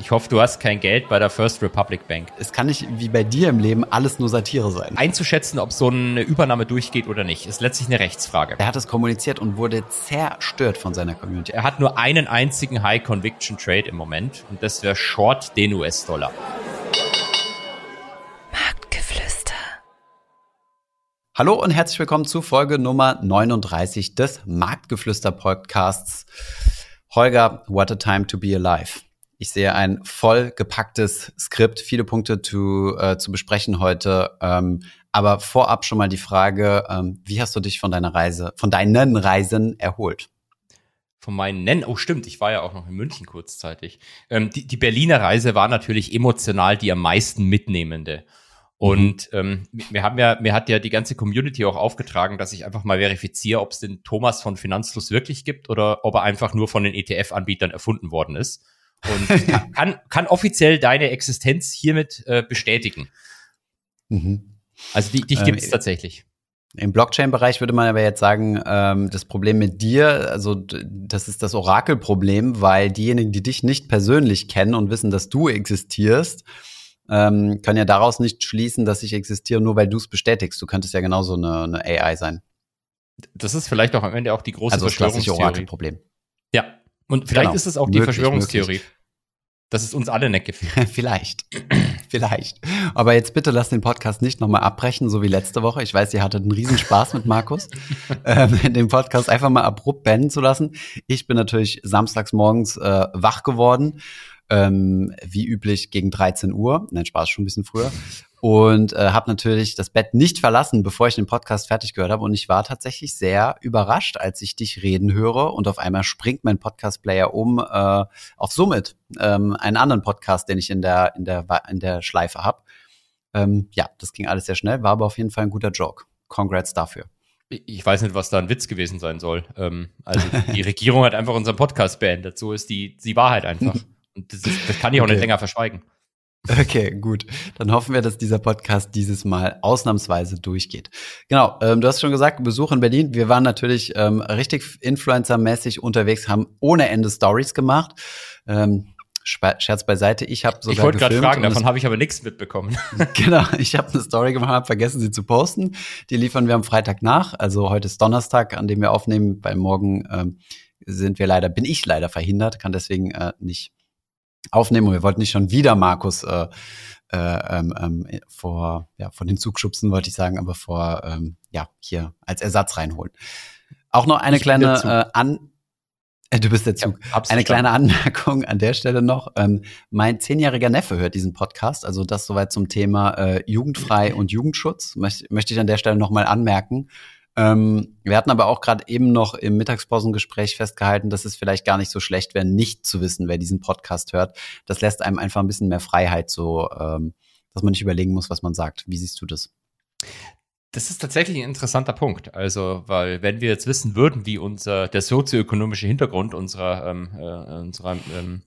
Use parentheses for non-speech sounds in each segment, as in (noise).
Ich hoffe, du hast kein Geld bei der First Republic Bank. Es kann nicht wie bei dir im Leben alles nur Satire sein. Einzuschätzen, ob so eine Übernahme durchgeht oder nicht, ist letztlich eine Rechtsfrage. Er hat es kommuniziert und wurde zerstört von seiner Community. Er hat nur einen einzigen High Conviction Trade im Moment und das wäre Short den US-Dollar. Marktgeflüster. Hallo und herzlich willkommen zu Folge Nummer 39 des Marktgeflüster Podcasts. Holger, what a time to be alive. Ich sehe ein voll gepacktes Skript, viele Punkte zu, äh, zu besprechen heute. Ähm, aber vorab schon mal die Frage, ähm, wie hast du dich von deiner Reise, von deinen Reisen erholt? Von meinen Nennen, oh stimmt, ich war ja auch noch in München kurzzeitig. Ähm, die, die Berliner Reise war natürlich emotional die am meisten mitnehmende. Und mhm. ähm, wir haben ja, mir hat ja die ganze Community auch aufgetragen, dass ich einfach mal verifiziere, ob es den Thomas von Finanzfluss wirklich gibt oder ob er einfach nur von den ETF-Anbietern erfunden worden ist und (laughs) kann, kann offiziell deine Existenz hiermit äh, bestätigen. Mhm. Also die, dich gibt es ähm, tatsächlich. Im Blockchain-Bereich würde man aber jetzt sagen, ähm, das Problem mit dir, also das ist das Orakelproblem, weil diejenigen, die dich nicht persönlich kennen und wissen, dass du existierst, ähm, können ja daraus nicht schließen, dass ich existiere, nur weil du es bestätigst. Du könntest ja genauso eine, eine AI sein. Das ist vielleicht auch am Ende auch die große also Verschwörungstheorie. Orakelproblem. Ja, und vielleicht genau. ist es auch die möglich, Verschwörungstheorie. Möglich. Dass es uns alle nicht gefällt. (laughs) vielleicht. (clears throat) vielleicht. Aber jetzt bitte lass den Podcast nicht nochmal abbrechen, so wie letzte Woche. Ich weiß, ihr hattet einen Riesenspaß mit Markus, (laughs) ähm, den Podcast einfach mal abrupt beenden zu lassen. Ich bin natürlich samstags morgens äh, wach geworden ähm, wie üblich gegen 13 Uhr. Nein, Spaß, schon ein bisschen früher und äh, habe natürlich das Bett nicht verlassen, bevor ich den Podcast fertig gehört habe. Und ich war tatsächlich sehr überrascht, als ich dich reden höre und auf einmal springt mein Podcast-Player um äh, auf Summit, ähm, einen anderen Podcast, den ich in der in der in der Schleife habe. Ähm, ja, das ging alles sehr schnell, war aber auf jeden Fall ein guter Joke. Congrats dafür. Ich weiß nicht, was da ein Witz gewesen sein soll. Ähm, also die Regierung hat einfach unseren Podcast beendet. So ist die die Wahrheit einfach. (laughs) Und das, ist, das kann ich auch okay. nicht länger verschweigen. Okay, gut. Dann hoffen wir, dass dieser Podcast dieses Mal ausnahmsweise durchgeht. Genau, ähm, du hast schon gesagt, Besuch in Berlin. Wir waren natürlich ähm, richtig Influencer-mäßig unterwegs, haben ohne Ende Stories gemacht. Ähm, Scherz beiseite, ich habe sogar Ich wollte gerade fragen, davon habe ich aber nichts mitbekommen. (laughs) (laughs) genau, ich habe eine Story gemacht, habe vergessen sie zu posten. Die liefern wir am Freitag nach. Also heute ist Donnerstag, an dem wir aufnehmen. Bei morgen ähm, sind wir leider, bin ich leider verhindert, kann deswegen äh, nicht aufnehmen. Und wir wollten nicht schon wieder Markus äh, äh, ähm, ähm, vor, ja, von den Zug schubsen, wollte ich sagen, aber vor, ähm, ja, hier als Ersatz reinholen. Auch noch eine ich kleine äh, An äh, Du bist der Zug. Ja, Eine kleine Anmerkung an der Stelle noch. Ähm, mein zehnjähriger Neffe hört diesen Podcast, also das soweit zum Thema äh, Jugendfrei (laughs) und Jugendschutz. Möcht, möchte ich an der Stelle nochmal anmerken. Ähm, wir hatten aber auch gerade eben noch im Mittagspausengespräch festgehalten, dass es vielleicht gar nicht so schlecht wäre, nicht zu wissen, wer diesen Podcast hört. Das lässt einem einfach ein bisschen mehr Freiheit, so ähm, dass man nicht überlegen muss, was man sagt. Wie siehst du das? Das ist tatsächlich ein interessanter Punkt. Also, weil wenn wir jetzt wissen würden, wie unser der sozioökonomische Hintergrund unserer, ähm, äh, unserer ähm,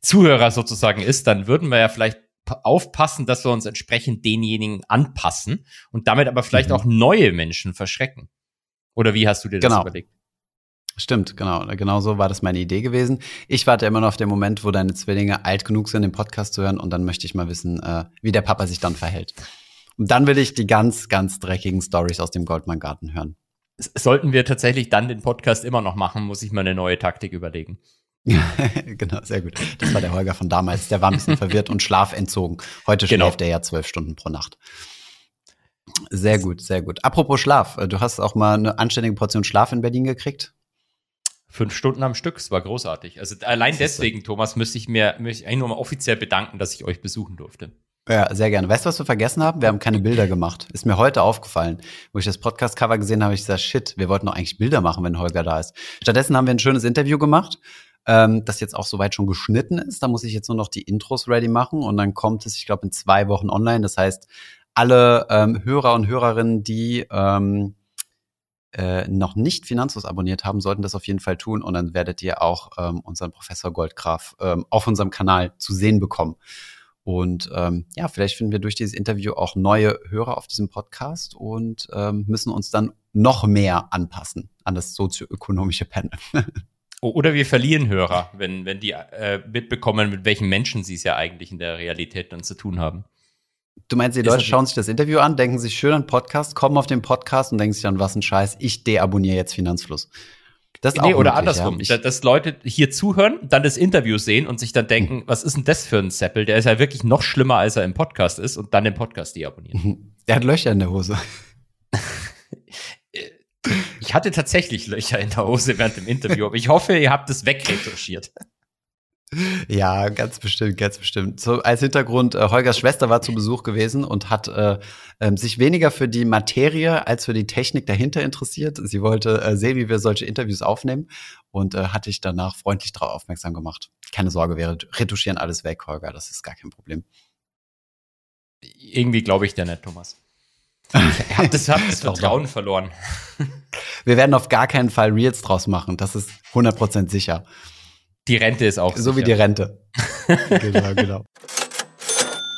Zuhörer sozusagen ist, dann würden wir ja vielleicht aufpassen, dass wir uns entsprechend denjenigen anpassen und damit aber vielleicht mhm. auch neue Menschen verschrecken. Oder wie hast du dir das genau. überlegt? Stimmt, genau. Genau so war das meine Idee gewesen. Ich warte immer noch auf den Moment, wo deine Zwillinge alt genug sind, den Podcast zu hören und dann möchte ich mal wissen, äh, wie der Papa sich dann verhält. Und dann will ich die ganz, ganz dreckigen Stories aus dem Goldman Garten hören. Sollten wir tatsächlich dann den Podcast immer noch machen, muss ich mal eine neue Taktik überlegen. (laughs) genau, sehr gut. Das war der Holger von damals. Der war ein bisschen verwirrt und schlafentzogen. Heute genau. schläft er ja zwölf Stunden pro Nacht. Sehr gut, sehr gut. Apropos Schlaf, äh, du hast auch mal eine anständige Portion Schlaf in Berlin gekriegt? Fünf Stunden am Stück, es war großartig. Also allein deswegen, Thomas, müsste ich mir möchte ich eigentlich nur mal offiziell bedanken, dass ich euch besuchen durfte. Ja, sehr gerne. Weißt du, was wir vergessen haben? Wir haben keine Bilder gemacht. Ist mir heute aufgefallen. Wo ich das Podcast-Cover gesehen habe, ich gesagt, shit, wir wollten doch eigentlich Bilder machen, wenn Holger da ist. Stattdessen haben wir ein schönes Interview gemacht ähm, das jetzt auch soweit schon geschnitten ist. Da muss ich jetzt nur noch die Intros ready machen und dann kommt es, ich glaube, in zwei Wochen online. Das heißt, alle ähm, Hörer und Hörerinnen, die ähm, äh, noch nicht Finanzlos abonniert haben, sollten das auf jeden Fall tun und dann werdet ihr auch ähm, unseren Professor Goldgraf ähm, auf unserem Kanal zu sehen bekommen. Und ähm, ja, vielleicht finden wir durch dieses Interview auch neue Hörer auf diesem Podcast und ähm, müssen uns dann noch mehr anpassen an das sozioökonomische Panel. (laughs) Oder wir verlieren Hörer, wenn, wenn die äh, mitbekommen, mit welchen Menschen sie es ja eigentlich in der Realität dann zu tun haben. Du meinst, die Leute schauen sich das Interview an, denken sich schön an Podcast, kommen auf den Podcast und denken sich dann, was ein Scheiß, ich deabonniere jetzt Finanzfluss. Das ist nee, auch oder möglich, andersrum, ja. dass Leute hier zuhören, dann das Interview sehen und sich dann denken, hm. was ist denn das für ein Seppel? Der ist ja wirklich noch schlimmer, als er im Podcast ist und dann den Podcast deabonnieren. (laughs) Der hat Löcher in der Hose. (laughs) ich hatte tatsächlich Löcher in der Hose während dem Interview, aber ich hoffe, ihr habt es wegretuschiert. Ja, ganz bestimmt, ganz bestimmt. So als Hintergrund, äh, Holgers Schwester war zu Besuch gewesen und hat äh, äh, sich weniger für die Materie als für die Technik dahinter interessiert. Sie wollte äh, sehen, wie wir solche Interviews aufnehmen und äh, hatte ich danach freundlich darauf aufmerksam gemacht. Keine Sorge, wir retuschieren alles weg, Holger, das ist gar kein Problem. Irgendwie glaube ich dir nicht, Thomas. Ich habe das, hab das (laughs) Vertrauen verloren. Wir werden auf gar keinen Fall Reels draus machen, das ist 100% sicher. Die Rente ist auch. So sicher. wie die Rente. (laughs) genau, genau.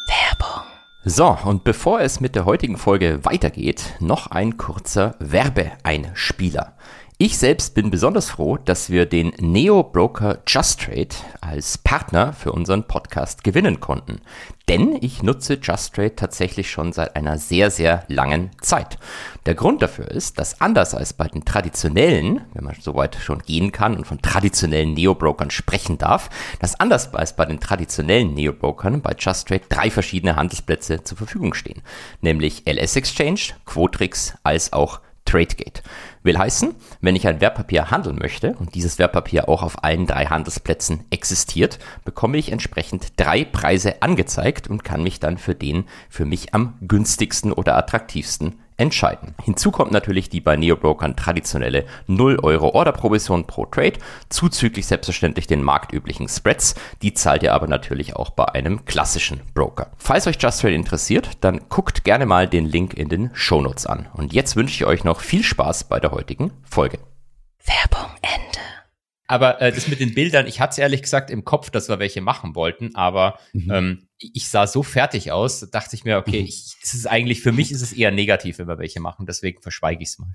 Werbung. So, und bevor es mit der heutigen Folge weitergeht, noch ein kurzer Werbeeinspieler. Ich selbst bin besonders froh, dass wir den Neo-Broker JustTrade als Partner für unseren Podcast gewinnen konnten. Denn ich nutze JustTrade tatsächlich schon seit einer sehr, sehr langen Zeit. Der Grund dafür ist, dass anders als bei den traditionellen, wenn man so weit schon gehen kann und von traditionellen Neo-Brokern sprechen darf, dass anders als bei den traditionellen Neo-Brokern bei JustTrade drei verschiedene Handelsplätze zur Verfügung stehen. Nämlich LS Exchange, Quotrix als auch TradeGate. Will heißen, wenn ich ein Wertpapier handeln möchte und dieses Wertpapier auch auf allen drei Handelsplätzen existiert, bekomme ich entsprechend drei Preise angezeigt und kann mich dann für den für mich am günstigsten oder attraktivsten entscheiden. Hinzu kommt natürlich die bei Neobrokern traditionelle 0 Euro Orderprovision pro Trade, zuzüglich selbstverständlich den marktüblichen Spreads. Die zahlt ihr aber natürlich auch bei einem klassischen Broker. Falls euch Just Trade interessiert, dann guckt gerne mal den Link in den Shownotes an. Und jetzt wünsche ich euch noch viel Spaß bei der heutigen Folge. Werbung Ende. Aber äh, das mit den Bildern, ich hatte es ehrlich gesagt im Kopf, dass wir welche machen wollten, aber mhm. ähm, ich sah so fertig aus, dachte ich mir, okay, mhm. ich, es ist eigentlich, für mich ist es eher negativ, wenn wir welche machen, deswegen verschweige ich es mal.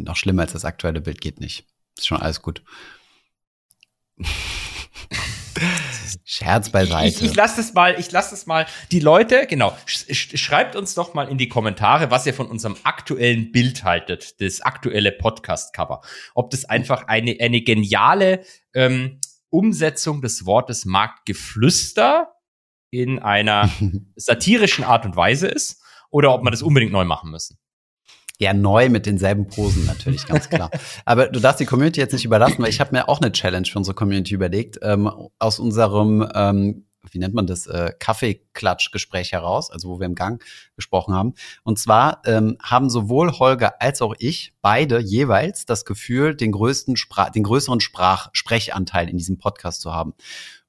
Noch schlimmer als das aktuelle Bild geht nicht. Ist schon alles gut. (laughs) Scherz beiseite. Ich, ich, ich lasse das mal, ich lasse das mal. Die Leute, genau, sch schreibt uns doch mal in die Kommentare, was ihr von unserem aktuellen Bild haltet, das aktuelle Podcast-Cover. Ob das einfach eine, eine geniale ähm, Umsetzung des Wortes Marktgeflüster in einer (laughs) satirischen Art und Weise ist oder ob man das unbedingt neu machen müssen. Ja, neu mit denselben Posen natürlich, ganz klar. (laughs) Aber du darfst die Community jetzt nicht überlassen, weil ich habe mir auch eine Challenge für unsere Community überlegt. Ähm, aus unserem, ähm, wie nennt man das, äh, Kaffeeklatsch-Gespräch heraus, also wo wir im Gang gesprochen haben. Und zwar ähm, haben sowohl Holger als auch ich beide jeweils das Gefühl, den größten Sprach, den größeren Sprach Sprechanteil in diesem Podcast zu haben.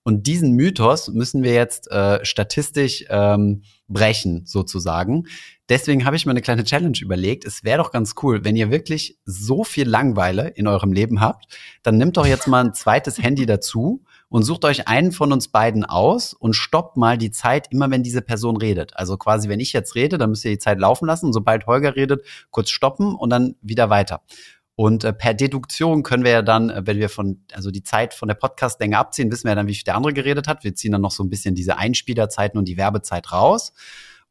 Und diesen Mythos müssen wir jetzt äh, statistisch ähm, brechen, sozusagen. Deswegen habe ich mir eine kleine Challenge überlegt. Es wäre doch ganz cool, wenn ihr wirklich so viel Langweile in eurem Leben habt, dann nehmt doch jetzt mal ein zweites (laughs) Handy dazu und sucht euch einen von uns beiden aus und stoppt mal die Zeit, immer wenn diese Person redet. Also quasi, wenn ich jetzt rede, dann müsst ihr die Zeit laufen lassen und sobald Holger redet, kurz stoppen und dann wieder weiter. Und äh, per Deduktion können wir ja dann, äh, wenn wir von, also die Zeit von der Podcastlänge abziehen, wissen wir ja dann, wie viel der andere geredet hat. Wir ziehen dann noch so ein bisschen diese Einspielerzeiten und die Werbezeit raus.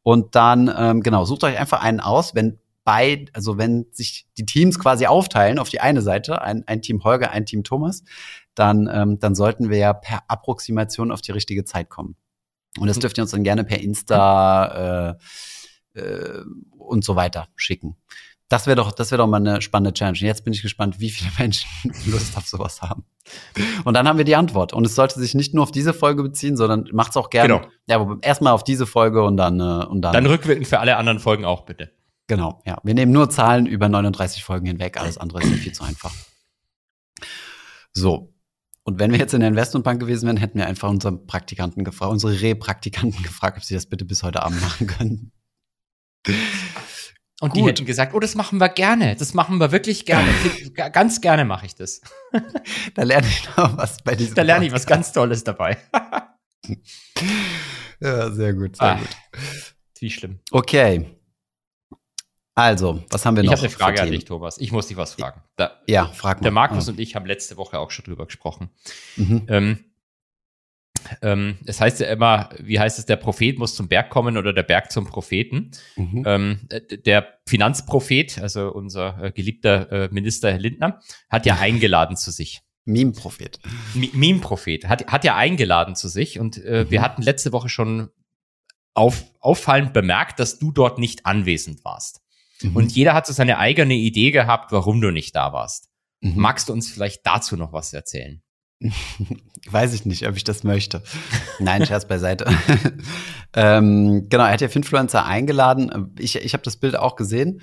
Und dann, ähm, genau, sucht euch einfach einen aus, wenn bei, also wenn sich die Teams quasi aufteilen auf die eine Seite, ein, ein Team Holger, ein Team Thomas, dann, ähm, dann sollten wir ja per Approximation auf die richtige Zeit kommen. Und das dürft ihr uns dann gerne per Insta äh, äh, und so weiter schicken. Das wäre doch, das wäre doch mal eine spannende Challenge. Jetzt bin ich gespannt, wie viele (laughs) Menschen Lust auf sowas haben. Und dann haben wir die Antwort. Und es sollte sich nicht nur auf diese Folge beziehen, sondern macht's auch gerne. Genau. Ja, erstmal auf diese Folge und dann, äh, und dann. Dann rückwirkend für alle anderen Folgen auch, bitte. Genau, ja. Wir nehmen nur Zahlen über 39 Folgen hinweg. Alles andere ist viel zu einfach. So. Und wenn wir jetzt in der Investmentbank gewesen wären, hätten wir einfach unseren Praktikanten gefragt, unsere Repraktikanten gefragt, ob sie das bitte bis heute Abend machen können. Und Gut. die hätten gesagt, oh, das machen wir gerne. Das machen wir wirklich gerne. (laughs) ganz gerne mache ich das. (laughs) da lerne ich noch was bei diesem. Da lerne ich was ganz Tolles dabei. (laughs) ja, sehr gut, sehr ah, gut. Wie schlimm. Okay. Also, was haben wir noch? Ich habe eine Frage an dich, Thomas. Ich muss dich was fragen. Da, ja, frag mal. Der Markus ja. und ich haben letzte Woche auch schon drüber gesprochen. Mhm. Ähm, ähm, es heißt ja immer, wie heißt es, der Prophet muss zum Berg kommen oder der Berg zum Propheten. Mhm. Ähm, der Finanzprophet, also unser äh, geliebter äh, Minister Herr Lindner, hat ja eingeladen zu sich. Meme-Prophet. Meme-Prophet. Hat, hat ja eingeladen zu sich und äh, mhm. wir hatten letzte Woche schon auf, auffallend bemerkt, dass du dort nicht anwesend warst. Mhm. Und jeder hat so seine eigene Idee gehabt, warum du nicht da warst. Mhm. Magst du uns vielleicht dazu noch was erzählen? (laughs) Weiß ich nicht, ob ich das möchte. Nein, Scherz beiseite. (laughs) ähm, genau, er hat ja Finfluencer eingeladen. Ich, ich habe das Bild auch gesehen.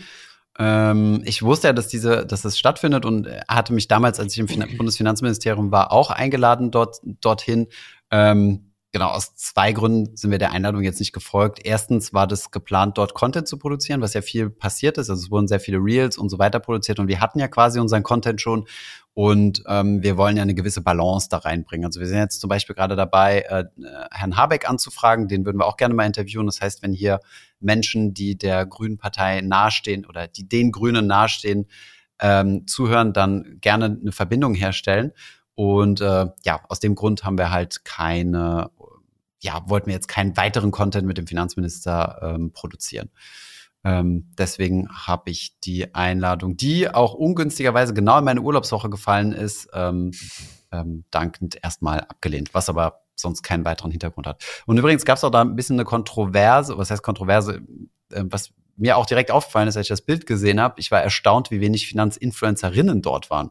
Ähm, ich wusste ja, dass diese, dass das stattfindet und hatte mich damals, als ich im fin (clears throat) Bundesfinanzministerium war, auch eingeladen dort dorthin. Ähm, genau, aus zwei Gründen sind wir der Einladung jetzt nicht gefolgt. Erstens war das geplant, dort Content zu produzieren, was ja viel passiert ist. Also es wurden sehr viele Reels und so weiter produziert und wir hatten ja quasi unseren Content schon und ähm, wir wollen ja eine gewisse Balance da reinbringen. Also wir sind jetzt zum Beispiel gerade dabei, äh, Herrn Habeck anzufragen. Den würden wir auch gerne mal interviewen. Das heißt, wenn hier Menschen, die der Grünen Partei nahestehen oder die den Grünen nahestehen, ähm, zuhören, dann gerne eine Verbindung herstellen. Und äh, ja, aus dem Grund haben wir halt keine, ja, wollten wir jetzt keinen weiteren Content mit dem Finanzminister ähm, produzieren. Ähm, deswegen habe ich die Einladung, die auch ungünstigerweise genau in meine Urlaubswoche gefallen ist, ähm, ähm, dankend erstmal abgelehnt, was aber sonst keinen weiteren Hintergrund hat. Und übrigens gab es auch da ein bisschen eine Kontroverse, was heißt Kontroverse, äh, was mir auch direkt aufgefallen ist, als ich das Bild gesehen habe. Ich war erstaunt, wie wenig Finanzinfluencerinnen dort waren.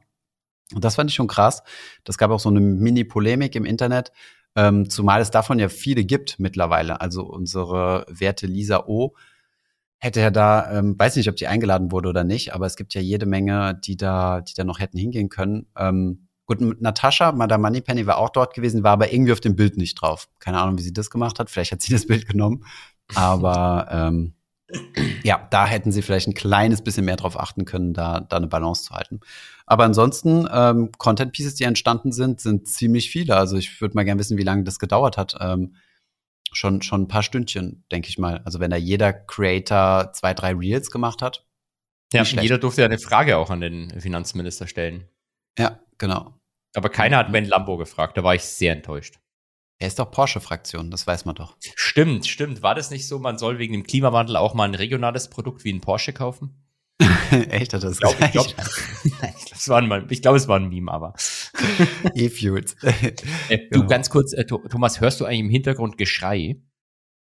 Und das fand ich schon krass. Das gab auch so eine Mini-Polemik im Internet, ähm, zumal es davon ja viele gibt mittlerweile. Also unsere werte Lisa O hätte er da, ähm, weiß nicht, ob die eingeladen wurde oder nicht, aber es gibt ja jede Menge, die da, die da noch hätten hingehen können. Ähm, gut, Natascha, Madame Moneypenny war auch dort gewesen, war aber irgendwie auf dem Bild nicht drauf. Keine Ahnung, wie sie das gemacht hat. Vielleicht hat sie das Bild genommen. Aber ähm, ja, da hätten sie vielleicht ein kleines bisschen mehr drauf achten können, da, da eine Balance zu halten. Aber ansonsten, ähm, Content Pieces, die entstanden sind, sind ziemlich viele. Also ich würde mal gerne wissen, wie lange das gedauert hat. Ähm, schon, schon ein paar Stündchen, denke ich mal. Also wenn da jeder Creator zwei, drei Reels gemacht hat. Ja, jeder durfte ja eine Frage auch an den Finanzminister stellen. Ja, genau. Aber keiner hat Ben Lambo gefragt, da war ich sehr enttäuscht. Er ist doch Porsche-Fraktion, das weiß man doch. Stimmt, stimmt. War das nicht so, man soll wegen dem Klimawandel auch mal ein regionales Produkt wie ein Porsche kaufen? (laughs) Echt, hat das glaub, ich glaube, (laughs) (laughs) es war ein, ich glaube, es war ein Meme, aber. E-Fuels. äh, du, ganz kurz, äh, Thomas, hörst du eigentlich im Hintergrund Geschrei?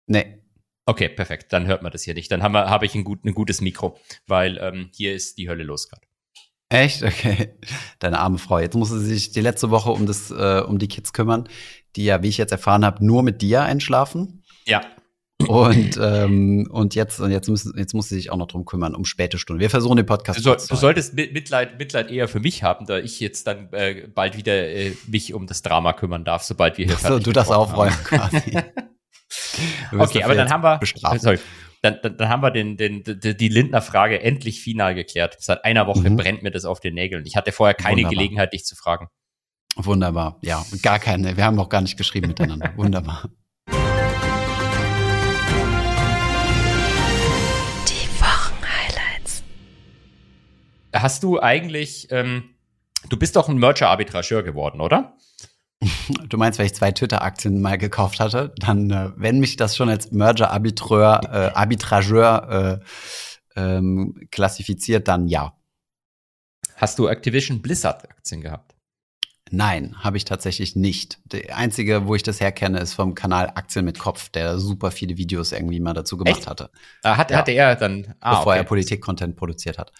Nee. Okay, perfekt. Dann hört man das hier nicht. Dann habe hab ich ein, gut, ein gutes Mikro, weil ähm, hier ist die Hölle los gerade. Echt? Okay. Deine arme Frau. Jetzt muss sie sich die letzte Woche um, das, äh, um die Kids kümmern, die ja, wie ich jetzt erfahren habe, nur mit dir einschlafen. Ja. Und, ähm, und jetzt, und jetzt, müssen, jetzt muss sie sich auch noch drum kümmern, um späte Stunden. Wir versuchen den Podcast Du, soll, du solltest Mitleid, Mitleid eher für mich haben, da ich jetzt dann äh, bald wieder äh, mich um das Drama kümmern darf, sobald wir hier so, du das aufräumen quasi. (laughs) okay, aber dann haben wir, sorry, dann, dann, dann haben wir den, den, die, die Lindner-Frage endlich final geklärt. Seit einer Woche mhm. brennt mir das auf den Nägeln. Ich hatte vorher keine Wunderbar. Gelegenheit, dich zu fragen. Wunderbar, ja, gar keine. Wir haben auch gar nicht geschrieben miteinander. (laughs) Wunderbar. hast du eigentlich, ähm, du bist doch ein Merger-Arbitrageur geworden, oder? Du meinst, wenn ich zwei Twitter-Aktien mal gekauft hatte, dann, äh, wenn mich das schon als Merger-Arbitreur, äh, Arbitrageur äh, ähm, klassifiziert, dann ja. Hast du Activision Blizzard-Aktien gehabt? Nein, habe ich tatsächlich nicht. Die einzige, wo ich das herkenne, ist vom Kanal Aktien mit Kopf, der super viele Videos irgendwie mal dazu gemacht Echt? hatte. Ah, hat, ja. Hatte er dann, ah, bevor okay. er Politik-Content produziert hat.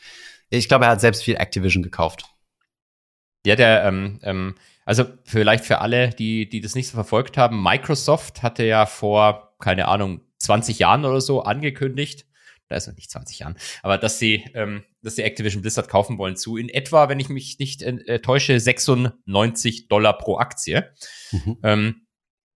Ich glaube, er hat selbst viel Activision gekauft. Ja, der, ähm, ähm, also vielleicht für alle, die, die das nicht so verfolgt haben, Microsoft hatte ja vor, keine Ahnung, 20 Jahren oder so angekündigt, da ist noch nicht 20 Jahren, aber dass sie, ähm, dass sie Activision Blizzard kaufen wollen zu in etwa, wenn ich mich nicht äh, täusche, 96 Dollar pro Aktie. Mhm. Ähm,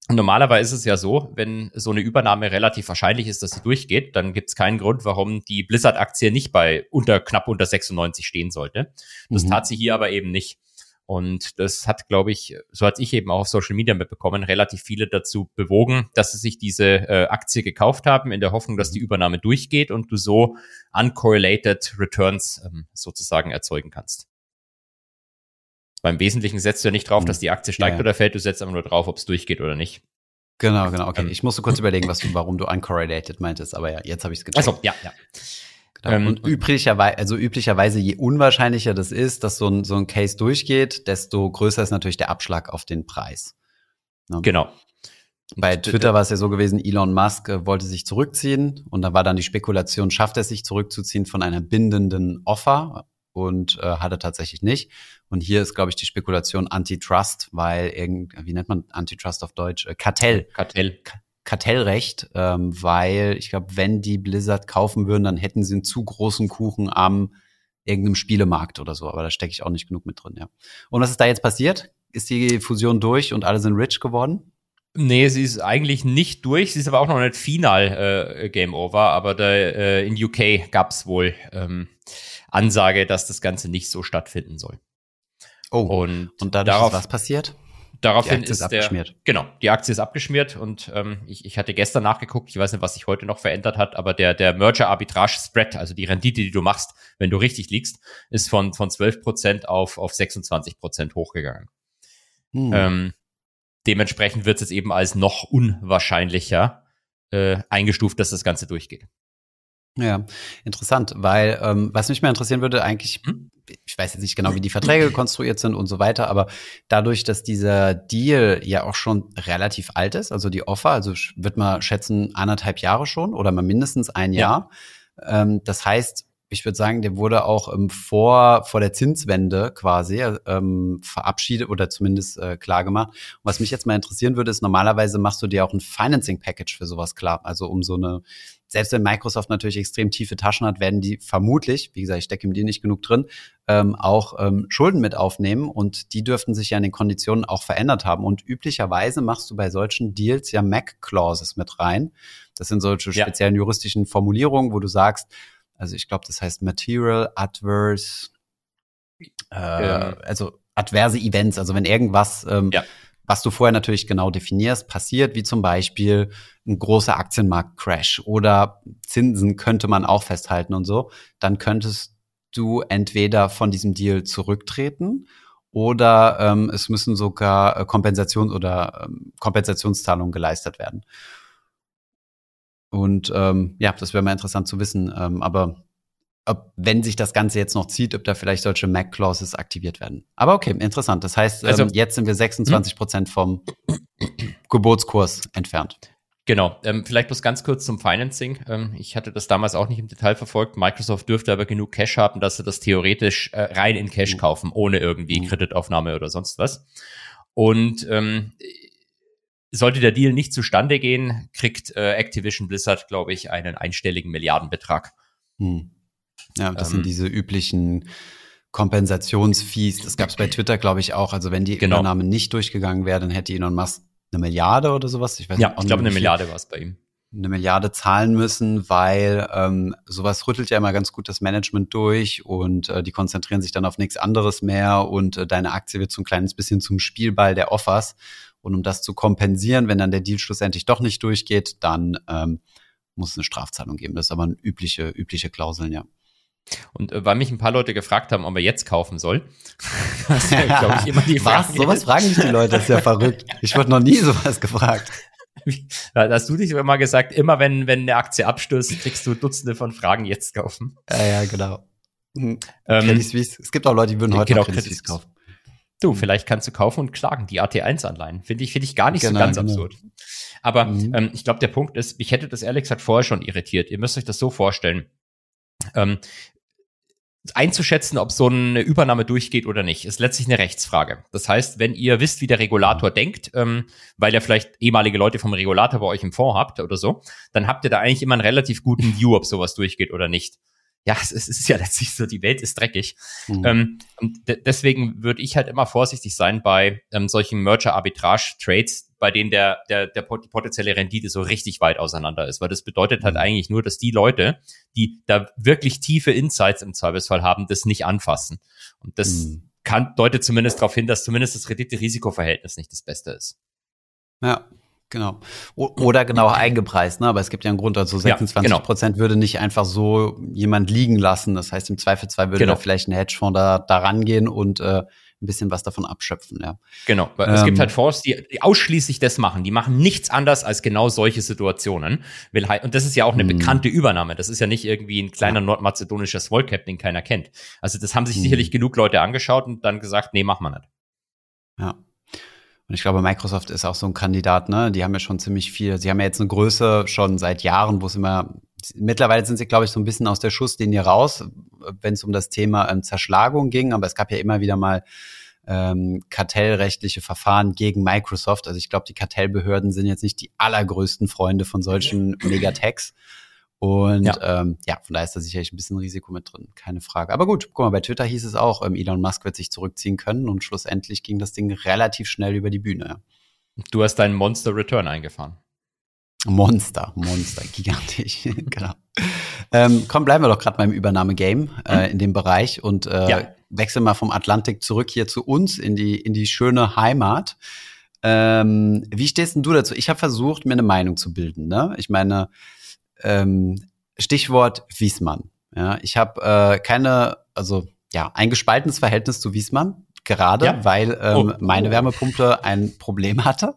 Normalerweise ist es ja so, wenn so eine Übernahme relativ wahrscheinlich ist, dass sie durchgeht, dann gibt es keinen Grund, warum die Blizzard-Aktie nicht bei unter knapp unter 96 stehen sollte. Das mhm. tat sie hier aber eben nicht. Und das hat, glaube ich, so hat ich eben auch auf Social Media mitbekommen, relativ viele dazu bewogen, dass sie sich diese äh, Aktie gekauft haben, in der Hoffnung, dass die mhm. Übernahme durchgeht und du so uncorrelated Returns ähm, sozusagen erzeugen kannst. Beim Wesentlichen setzt du ja nicht drauf, mhm. dass die Aktie steigt ja, oder fällt, du setzt einfach nur drauf, ob es durchgeht oder nicht. Genau, genau, okay. Ähm, ich musste kurz überlegen, was du, warum du uncorrelated meintest, aber ja, jetzt habe ich es gecheckt. Also, ja, ja. Genau. Ähm, und üblicherweise, also üblicherweise, je unwahrscheinlicher das ist, dass so ein, so ein Case durchgeht, desto größer ist natürlich der Abschlag auf den Preis. Ne? Genau. Bei Twitter war es ja so gewesen, Elon Musk äh, wollte sich zurückziehen und da war dann die Spekulation, schafft er es sich zurückzuziehen von einer bindenden Offer und äh, hat er tatsächlich nicht. Und hier ist, glaube ich, die Spekulation Antitrust, weil irgend, wie nennt man Antitrust auf Deutsch? Äh, Kartell. Kartell. Kartellrecht, ähm, weil ich glaube, wenn die Blizzard kaufen würden, dann hätten sie einen zu großen Kuchen am irgendeinem Spielemarkt oder so. Aber da stecke ich auch nicht genug mit drin, ja. Und was ist da jetzt passiert? Ist die Fusion durch und alle sind rich geworden? Nee, sie ist eigentlich nicht durch. Sie ist aber auch noch nicht final äh, Game Over. Aber da, äh, in UK gab es wohl ähm, Ansage, dass das Ganze nicht so stattfinden soll. Oh, und, und dadurch darauf, ist was passiert? Daraufhin ist, ist abgeschmiert. Der, genau, die Aktie ist abgeschmiert und ähm, ich, ich hatte gestern nachgeguckt, ich weiß nicht, was sich heute noch verändert hat, aber der, der Merger-Arbitrage-Spread, also die Rendite, die du machst, wenn du richtig liegst, ist von, von 12% auf, auf 26% hochgegangen. Hm. Ähm, dementsprechend wird es jetzt eben als noch unwahrscheinlicher äh, eingestuft, dass das Ganze durchgeht. Ja, interessant, weil ähm, was mich mal interessieren würde, eigentlich, hm? ich weiß jetzt nicht genau, wie die Verträge konstruiert sind und so weiter, aber dadurch, dass dieser Deal ja auch schon relativ alt ist, also die Offer, also wird man schätzen anderthalb Jahre schon oder mal mindestens ein Jahr. Ja. Ähm, das heißt, ich würde sagen, der wurde auch ähm, vor, vor der Zinswende quasi ähm, verabschiedet oder zumindest äh, klar gemacht. Und was mich jetzt mal interessieren würde, ist, normalerweise machst du dir auch ein Financing Package für sowas klar. Also um so eine, selbst wenn Microsoft natürlich extrem tiefe Taschen hat, werden die vermutlich, wie gesagt, ich stecke im Deal nicht genug drin, ähm, auch ähm, Schulden mit aufnehmen und die dürften sich ja in den Konditionen auch verändert haben. Und üblicherweise machst du bei solchen Deals ja Mac-Clauses mit rein. Das sind solche speziellen ja. juristischen Formulierungen, wo du sagst, also ich glaube, das heißt Material Adverse, äh, ja. also adverse Events, also wenn irgendwas, ähm, ja. Was du vorher natürlich genau definierst, passiert, wie zum Beispiel ein großer Aktienmarktcrash oder Zinsen könnte man auch festhalten und so, dann könntest du entweder von diesem Deal zurücktreten oder ähm, es müssen sogar äh, Kompensation oder ähm, Kompensationszahlungen geleistet werden. Und ähm, ja, das wäre mal interessant zu wissen. Ähm, aber ob, wenn sich das Ganze jetzt noch zieht, ob da vielleicht solche Mac-Clauses aktiviert werden. Aber okay, interessant. Das heißt, ähm, also, jetzt sind wir 26 hm? Prozent vom Geburtskurs entfernt. Genau, ähm, vielleicht bloß ganz kurz zum Financing. Ähm, ich hatte das damals auch nicht im Detail verfolgt. Microsoft dürfte aber genug Cash haben, dass sie das theoretisch äh, rein in Cash mhm. kaufen, ohne irgendwie mhm. Kreditaufnahme oder sonst was. Und ähm, sollte der Deal nicht zustande gehen, kriegt äh, Activision Blizzard, glaube ich, einen einstelligen Milliardenbetrag. Hm. Ja, das ähm, sind diese üblichen Kompensationsfees. Das gab es bei (clears throat) Twitter, glaube ich, auch. Also wenn die genau. Übernahme nicht durchgegangen wäre, dann hätte Elon Musk eine Milliarde oder sowas. Ich weiß ja, nicht, ich glaube, eine Milliarde war es bei ihm. Eine Milliarde zahlen müssen, weil ähm, sowas rüttelt ja immer ganz gut das Management durch und äh, die konzentrieren sich dann auf nichts anderes mehr und äh, deine Aktie wird so ein kleines bisschen zum Spielball der Offers. Und um das zu kompensieren, wenn dann der Deal schlussendlich doch nicht durchgeht, dann ähm, muss es eine Strafzahlung geben. Das ist aber eine übliche, übliche Klauseln, ja. Und äh, weil mich ein paar Leute gefragt haben, ob er jetzt kaufen soll, (laughs) das ist ja, glaube ich, immer die (laughs) Frage. Was? Sowas fragen mich die Leute, das ist ja verrückt. Ich wurde noch nie sowas gefragt. (laughs) Da hast du dich immer gesagt, immer wenn, wenn eine Aktie abstößt, kriegst du Dutzende von Fragen jetzt kaufen. Ja, ja, genau. Mhm. Ähm, Es gibt auch Leute, die würden heute genau, Credit Suisse kaufen. Du, mhm. vielleicht kannst du kaufen und klagen, die AT1-Anleihen. Finde ich, finde ich gar nicht genau, so ganz genau. absurd. Aber mhm. ähm, ich glaube, der Punkt ist, ich hätte das ehrlich gesagt vorher schon irritiert. Ihr müsst euch das so vorstellen. Ähm, einzuschätzen, ob so eine Übernahme durchgeht oder nicht, ist letztlich eine Rechtsfrage. Das heißt, wenn ihr wisst, wie der Regulator denkt, ähm, weil ihr vielleicht ehemalige Leute vom Regulator bei euch im Fonds habt oder so, dann habt ihr da eigentlich immer einen relativ guten View, ob sowas durchgeht oder nicht ja, es ist, es ist ja (laughs) letztlich so, die Welt ist dreckig. Mhm. Ähm, und deswegen würde ich halt immer vorsichtig sein bei ähm, solchen Merger-Arbitrage-Trades, bei denen der, der, der die potenzielle Rendite so richtig weit auseinander ist. Weil das bedeutet halt mhm. eigentlich nur, dass die Leute, die da wirklich tiefe Insights im Zweifelsfall haben, das nicht anfassen. Und das, mhm. kann, deutet zumindest darauf hin, dass zumindest das Rendite-Risiko-Verhältnis nicht das Beste ist. Ja, Genau. Oder genau eingepreist, ne? Aber es gibt ja einen Grund, also 26 ja, genau. Prozent würde nicht einfach so jemand liegen lassen. Das heißt, im Zweifelsfall würde genau. da vielleicht ein Hedgefonds da, da rangehen und äh, ein bisschen was davon abschöpfen, ja. Genau. Weil ähm, es gibt ähm. halt Fonds, die, die ausschließlich das machen. Die machen nichts anders als genau solche Situationen. Und das ist ja auch eine mh. bekannte Übernahme. Das ist ja nicht irgendwie ein kleiner ja. nordmazedonischer Smallcap, den keiner kennt. Also das haben sich mh. sicherlich genug Leute angeschaut und dann gesagt, nee, mach mal nicht. Ja. Und ich glaube, Microsoft ist auch so ein Kandidat, ne? Die haben ja schon ziemlich viel, sie haben ja jetzt eine Größe schon seit Jahren, wo es immer, mittlerweile sind sie, glaube ich, so ein bisschen aus der Schusslinie raus, wenn es um das Thema ähm, Zerschlagung ging. Aber es gab ja immer wieder mal ähm, kartellrechtliche Verfahren gegen Microsoft. Also ich glaube, die Kartellbehörden sind jetzt nicht die allergrößten Freunde von solchen (clears throat) Megatechs. Und ja. Ähm, ja, von daher ist da sicherlich ein bisschen Risiko mit drin, keine Frage. Aber gut, guck mal, bei Twitter hieß es auch, ähm, Elon Musk wird sich zurückziehen können und schlussendlich ging das Ding relativ schnell über die Bühne. Du hast deinen Monster Return eingefahren. Monster, Monster, (laughs) gigantisch, (laughs) genau. Ähm, komm, bleiben wir doch gerade beim Übernahme-Game äh, mhm. in dem Bereich und äh, ja. wechseln mal vom Atlantik zurück hier zu uns in die, in die schöne Heimat. Ähm, wie stehst denn du dazu? Ich habe versucht, mir eine Meinung zu bilden. Ne? Ich meine, ähm, Stichwort Wiesmann. Ja, ich habe äh, keine, also ja, ein gespaltenes Verhältnis zu Wiesmann, gerade ja. weil ähm, oh. meine Wärmepumpe ein Problem hatte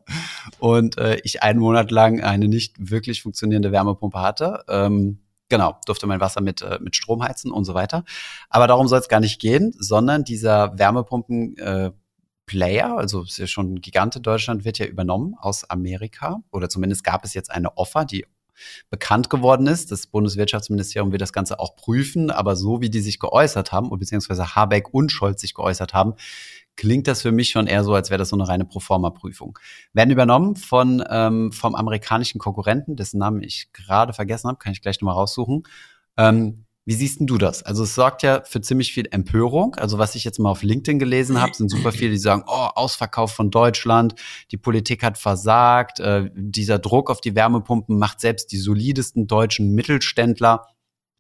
und äh, ich einen Monat lang eine nicht wirklich funktionierende Wärmepumpe hatte. Ähm, genau, durfte mein Wasser mit, äh, mit Strom heizen und so weiter. Aber darum soll es gar nicht gehen, sondern dieser Wärmepumpen äh, Player, also ist ja schon ein Gigant in Deutschland, wird ja übernommen aus Amerika oder zumindest gab es jetzt eine Offer, die bekannt geworden ist. Das Bundeswirtschaftsministerium wird das Ganze auch prüfen, aber so wie die sich geäußert haben, beziehungsweise Habeck und Scholz sich geäußert haben, klingt das für mich schon eher so, als wäre das so eine reine Proforma-Prüfung. Werden übernommen von ähm, vom amerikanischen Konkurrenten, dessen Namen ich gerade vergessen habe, kann ich gleich nochmal raussuchen. Ähm, wie siehst denn du das? Also es sorgt ja für ziemlich viel Empörung. Also was ich jetzt mal auf LinkedIn gelesen habe, sind super viele, die sagen, oh, Ausverkauf von Deutschland, die Politik hat versagt, äh, dieser Druck auf die Wärmepumpen macht selbst die solidesten deutschen Mittelständler,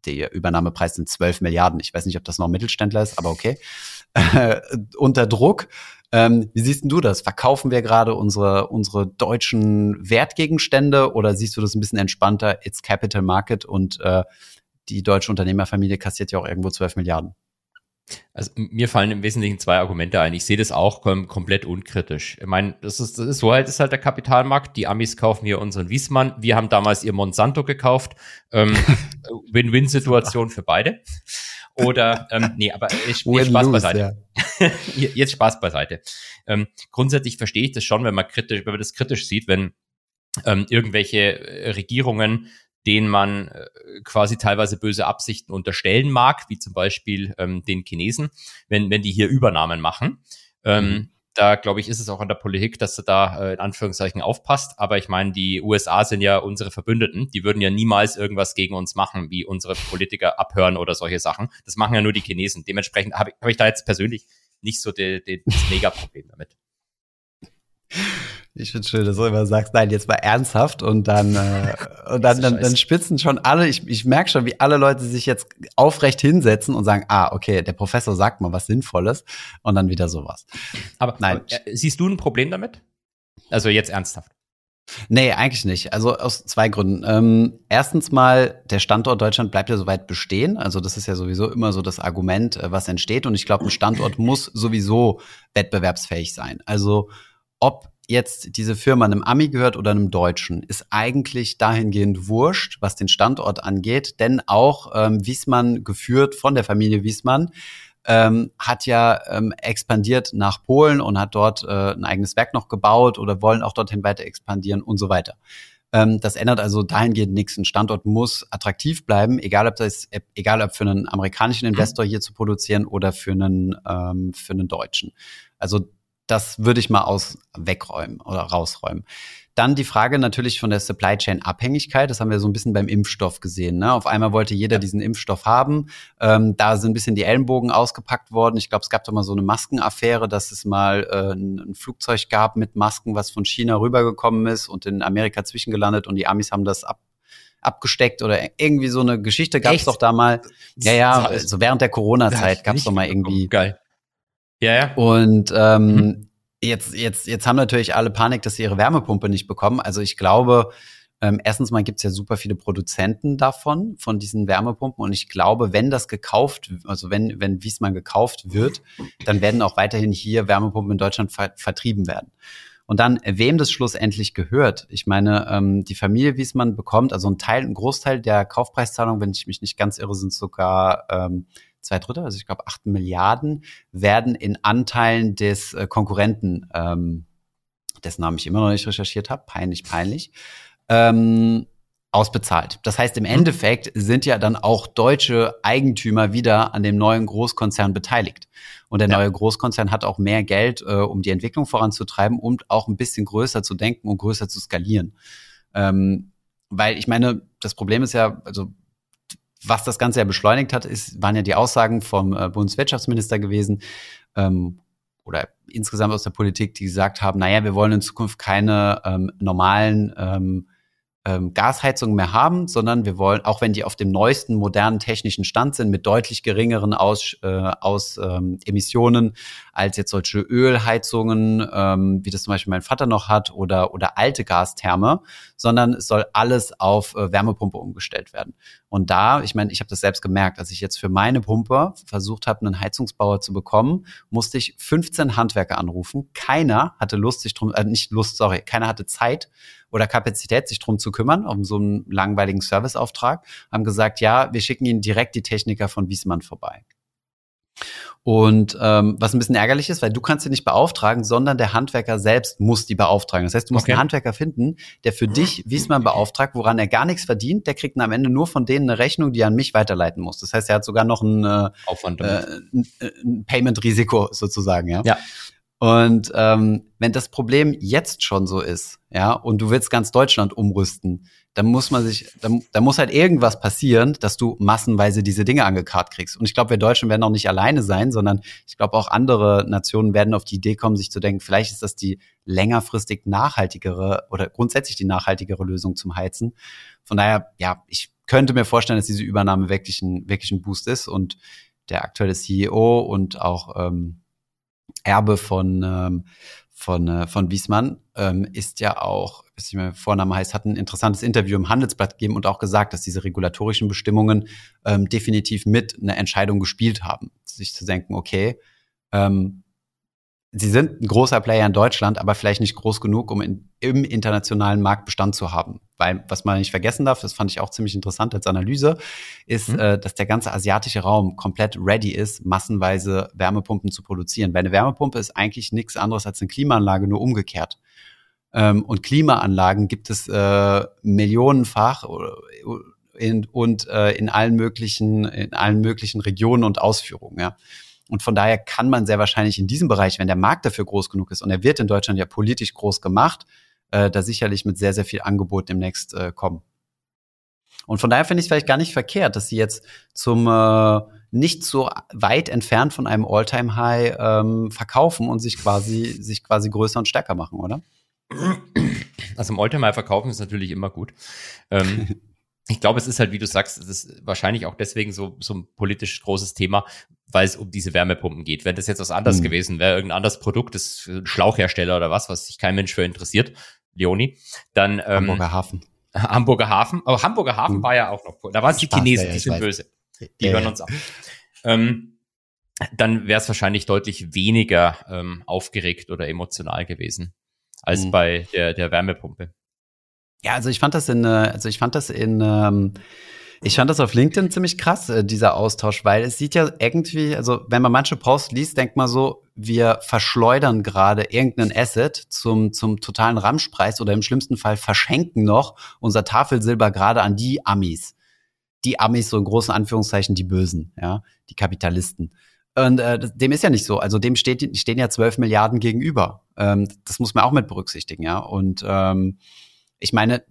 der Übernahmepreis sind 12 Milliarden, ich weiß nicht, ob das noch Mittelständler ist, aber okay, äh, (laughs) unter Druck. Ähm, wie siehst denn du das? Verkaufen wir gerade unsere, unsere deutschen Wertgegenstände oder siehst du das ein bisschen entspannter? It's Capital Market und äh, die deutsche Unternehmerfamilie kassiert ja auch irgendwo 12 Milliarden. Also mir fallen im Wesentlichen zwei Argumente ein. Ich sehe das auch kom komplett unkritisch. Ich meine, das ist, das ist so halt, ist halt der Kapitalmarkt. Die Amis kaufen hier unseren Wiesmann. Wir haben damals ihr Monsanto gekauft. Ähm, (laughs) Win-Win-Situation für beide. Oder, ähm, nee, aber jetzt, Spaß beiseite. Ja. (laughs) jetzt Spaß beiseite. Ähm, grundsätzlich verstehe ich das schon, wenn man kritisch, wenn man das kritisch sieht, wenn ähm, irgendwelche äh, Regierungen denen man äh, quasi teilweise böse Absichten unterstellen mag, wie zum Beispiel ähm, den Chinesen, wenn, wenn die hier Übernahmen machen. Ähm, mhm. Da glaube ich, ist es auch an der Politik, dass du da äh, in Anführungszeichen aufpasst. Aber ich meine, die USA sind ja unsere Verbündeten. Die würden ja niemals irgendwas gegen uns machen, wie unsere Politiker abhören oder solche Sachen. Das machen ja nur die Chinesen. Dementsprechend habe ich, hab ich da jetzt persönlich nicht so die, die, das Mega-Problem damit. (laughs) Ich finde schön, dass du immer sagst, nein, jetzt mal ernsthaft und dann, äh, (laughs) und dann, dann, dann spitzen schon alle, ich, ich merke schon, wie alle Leute sich jetzt aufrecht hinsetzen und sagen, ah, okay, der Professor sagt mal was Sinnvolles und dann wieder sowas. Aber nein. Äh, siehst du ein Problem damit? Also jetzt ernsthaft. Nee, eigentlich nicht. Also aus zwei Gründen. Ähm, erstens mal, der Standort Deutschland bleibt ja soweit bestehen. Also das ist ja sowieso immer so das Argument, äh, was entsteht. Und ich glaube, ein Standort (laughs) muss sowieso wettbewerbsfähig sein. Also ob jetzt diese Firma einem Ami gehört oder einem Deutschen, ist eigentlich dahingehend wurscht, was den Standort angeht, denn auch ähm, Wiesmann geführt von der Familie Wiesmann ähm, hat ja ähm, expandiert nach Polen und hat dort äh, ein eigenes Werk noch gebaut oder wollen auch dorthin weiter expandieren und so weiter. Ähm, das ändert also dahingehend nichts. Ein Standort muss attraktiv bleiben, egal ob das, egal ob für einen amerikanischen Investor hier zu produzieren oder für einen ähm, für einen Deutschen. Also das würde ich mal aus wegräumen oder rausräumen. Dann die Frage natürlich von der Supply Chain Abhängigkeit. Das haben wir so ein bisschen beim Impfstoff gesehen. Ne? Auf einmal wollte jeder diesen Impfstoff haben. Ähm, da sind ein bisschen die Ellenbogen ausgepackt worden. Ich glaube, es gab doch mal so eine Maskenaffäre, dass es mal äh, ein, ein, Flugzeug gab mit Masken, was von China rübergekommen ist und in Amerika zwischengelandet und die Amis haben das ab abgesteckt oder irgendwie so eine Geschichte gab es doch da mal. Ja, ja, so während der Corona-Zeit gab es doch mal irgendwie. Geil Ja, ja. Und ähm, mhm. jetzt, jetzt, jetzt haben natürlich alle Panik, dass sie ihre Wärmepumpe nicht bekommen. Also ich glaube, ähm, erstens mal gibt es ja super viele Produzenten davon, von diesen Wärmepumpen. Und ich glaube, wenn das gekauft, also wenn, wenn Wiesmann gekauft wird, dann werden auch weiterhin hier Wärmepumpen in Deutschland ver vertrieben werden. Und dann, wem das schlussendlich gehört. Ich meine, ähm, die Familie Wiesmann bekommt, also ein Teil, ein Großteil der Kaufpreiszahlung, wenn ich mich nicht ganz irre, sind sogar ähm, zwei Drittel, also ich glaube acht Milliarden, werden in Anteilen des äh, Konkurrenten, ähm, dessen Namen ich immer noch nicht recherchiert habe, peinlich, peinlich, ähm, ausbezahlt. Das heißt, im mhm. Endeffekt sind ja dann auch deutsche Eigentümer wieder an dem neuen Großkonzern beteiligt. Und der ja. neue Großkonzern hat auch mehr Geld, äh, um die Entwicklung voranzutreiben und auch ein bisschen größer zu denken und größer zu skalieren. Ähm, weil ich meine, das Problem ist ja, also was das Ganze ja beschleunigt hat, ist, waren ja die Aussagen vom äh, Bundeswirtschaftsminister gewesen ähm, oder insgesamt aus der Politik, die gesagt haben, naja, wir wollen in Zukunft keine ähm, normalen ähm, ähm, Gasheizungen mehr haben, sondern wir wollen, auch wenn die auf dem neuesten modernen technischen Stand sind, mit deutlich geringeren Aus, äh, aus ähm, Emissionen als jetzt solche Ölheizungen, ähm, wie das zum Beispiel mein Vater noch hat, oder, oder alte Gastherme, sondern es soll alles auf äh, Wärmepumpe umgestellt werden. Und da, ich meine, ich habe das selbst gemerkt, als ich jetzt für meine Pumpe versucht habe, einen Heizungsbauer zu bekommen, musste ich 15 Handwerker anrufen. Keiner hatte Lust, sich drum, äh, nicht Lust, sorry, keiner hatte Zeit, oder Kapazität, sich drum zu kümmern, um so einen langweiligen Serviceauftrag, haben gesagt, ja, wir schicken Ihnen direkt die Techniker von Wiesmann vorbei. Und ähm, was ein bisschen ärgerlich ist, weil du kannst sie nicht beauftragen, sondern der Handwerker selbst muss die beauftragen. Das heißt, du musst okay. einen Handwerker finden, der für dich Wiesmann beauftragt, woran er gar nichts verdient. Der kriegt dann am Ende nur von denen eine Rechnung, die er an mich weiterleiten muss. Das heißt, er hat sogar noch ein, äh, Aufwand äh, ein, ein Payment-Risiko sozusagen. Ja. ja. Und ähm, wenn das Problem jetzt schon so ist, ja, und du willst ganz Deutschland umrüsten, dann muss man sich, dann, dann muss halt irgendwas passieren, dass du massenweise diese Dinge angekarrt kriegst. Und ich glaube, wir Deutschen werden auch nicht alleine sein, sondern ich glaube auch andere Nationen werden auf die Idee kommen, sich zu denken, vielleicht ist das die längerfristig nachhaltigere oder grundsätzlich die nachhaltigere Lösung zum Heizen. Von daher, ja, ich könnte mir vorstellen, dass diese Übernahme wirklich ein, wirklich ein Boost ist und der aktuelle CEO und auch ähm, Erbe von, ähm, von, äh, von Wiesmann, ähm, ist ja auch, wie ich mein Vorname heißt, hat ein interessantes Interview im Handelsblatt gegeben und auch gesagt, dass diese regulatorischen Bestimmungen ähm, definitiv mit einer Entscheidung gespielt haben. Sich zu denken, okay, ähm, sie sind ein großer Player in Deutschland, aber vielleicht nicht groß genug, um in, im internationalen Markt Bestand zu haben. Weil, was man nicht vergessen darf, das fand ich auch ziemlich interessant als Analyse, ist, mhm. äh, dass der ganze asiatische Raum komplett ready ist, massenweise Wärmepumpen zu produzieren. Weil eine Wärmepumpe ist eigentlich nichts anderes als eine Klimaanlage, nur umgekehrt. Ähm, und Klimaanlagen gibt es äh, millionenfach in, und äh, in allen möglichen, in allen möglichen Regionen und Ausführungen, ja. Und von daher kann man sehr wahrscheinlich in diesem Bereich, wenn der Markt dafür groß genug ist, und er wird in Deutschland ja politisch groß gemacht, äh, da sicherlich mit sehr, sehr viel Angebot demnächst äh, kommen. Und von daher finde ich es vielleicht gar nicht verkehrt, dass sie jetzt zum äh, nicht so weit entfernt von einem All-Time-High ähm, verkaufen und sich quasi, sich quasi größer und stärker machen, oder? Also im All-Time-High verkaufen ist natürlich immer gut. Ähm, (laughs) ich glaube, es ist halt, wie du sagst, es ist wahrscheinlich auch deswegen so, so ein politisch großes Thema, weil es um diese Wärmepumpen geht. Wenn das jetzt was anderes mhm. gewesen wäre, irgendein anderes Produkt, das Schlauchhersteller oder was, was sich kein Mensch für interessiert, Leoni, dann ähm, Hamburger Hafen. Hamburger Hafen, aber Hamburger Hafen mhm. war ja auch noch, da waren es die Chinesen, ja, die sind weiß. böse. Die ja, hören uns ab. Ähm, dann wäre es wahrscheinlich deutlich weniger ähm, aufgeregt oder emotional gewesen als mhm. bei der, der Wärmepumpe. Ja, also ich fand das in, äh, also ich fand das in, ähm, ich fand das auf LinkedIn ziemlich krass, äh, dieser Austausch, weil es sieht ja irgendwie, also wenn man manche Posts liest, denkt man so, wir verschleudern gerade irgendeinen Asset zum, zum totalen Ramschpreis oder im schlimmsten Fall verschenken noch unser Tafelsilber gerade an die Amis. Die Amis, so in großen Anführungszeichen, die Bösen, ja, die Kapitalisten. Und äh, dem ist ja nicht so. Also dem steht, stehen ja 12 Milliarden gegenüber. Ähm, das muss man auch mit berücksichtigen, ja. Und ähm, ich meine,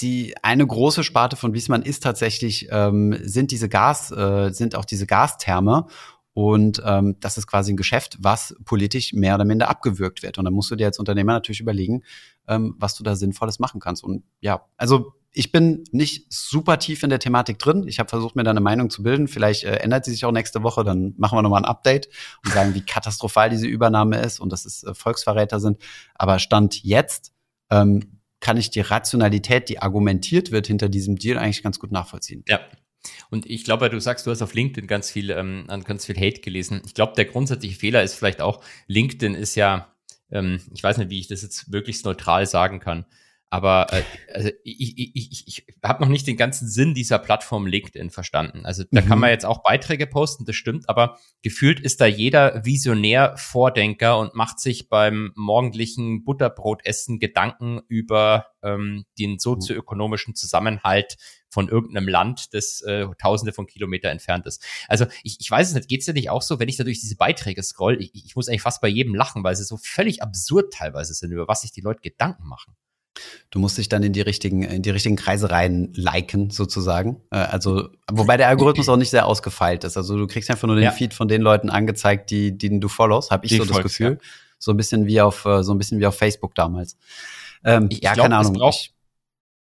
die eine große Sparte von Wiesmann ist tatsächlich, ähm, sind diese Gas, äh, sind auch diese Gastherme. Und ähm, das ist quasi ein Geschäft, was politisch mehr oder minder abgewürgt wird. Und dann musst du dir als Unternehmer natürlich überlegen, ähm, was du da Sinnvolles machen kannst. Und ja, also ich bin nicht super tief in der Thematik drin. Ich habe versucht, mir da eine Meinung zu bilden. Vielleicht äh, ändert sie sich auch nächste Woche. Dann machen wir nochmal ein Update und sagen, wie katastrophal diese Übernahme ist und dass es äh, Volksverräter sind. Aber Stand jetzt ähm, kann ich die Rationalität, die argumentiert wird hinter diesem Deal, eigentlich ganz gut nachvollziehen. Ja. Und ich glaube, du sagst, du hast auf LinkedIn ganz viel, ähm, ganz viel Hate gelesen. Ich glaube, der grundsätzliche Fehler ist vielleicht auch, LinkedIn ist ja, ähm, ich weiß nicht, wie ich das jetzt möglichst neutral sagen kann. Aber äh, also ich, ich, ich, ich habe noch nicht den ganzen Sinn dieser Plattform LinkedIn verstanden. Also da mhm. kann man jetzt auch Beiträge posten, das stimmt, aber gefühlt ist da jeder Visionär Vordenker und macht sich beim morgendlichen Butterbrotessen Gedanken über ähm, den sozioökonomischen Zusammenhalt von irgendeinem Land, das äh, tausende von Kilometer entfernt ist. Also ich, ich weiß es nicht, geht's dir nicht auch so, wenn ich da durch diese Beiträge scroll, ich, ich muss eigentlich fast bei jedem lachen, weil sie so völlig absurd teilweise sind, über was sich die Leute Gedanken machen. Du musst dich dann in die richtigen, in die richtigen Kreise rein liken, sozusagen. Äh, also, wobei der Algorithmus auch nicht sehr ausgefeilt ist. Also du kriegst einfach nur den ja. Feed von den Leuten angezeigt, die, die du followst, habe ich die so das Gefühl. Ja. So ein bisschen wie auf, äh, so ein bisschen wie auf Facebook damals. Ähm, ich, ja, glaub, keine Ahnung. Es braucht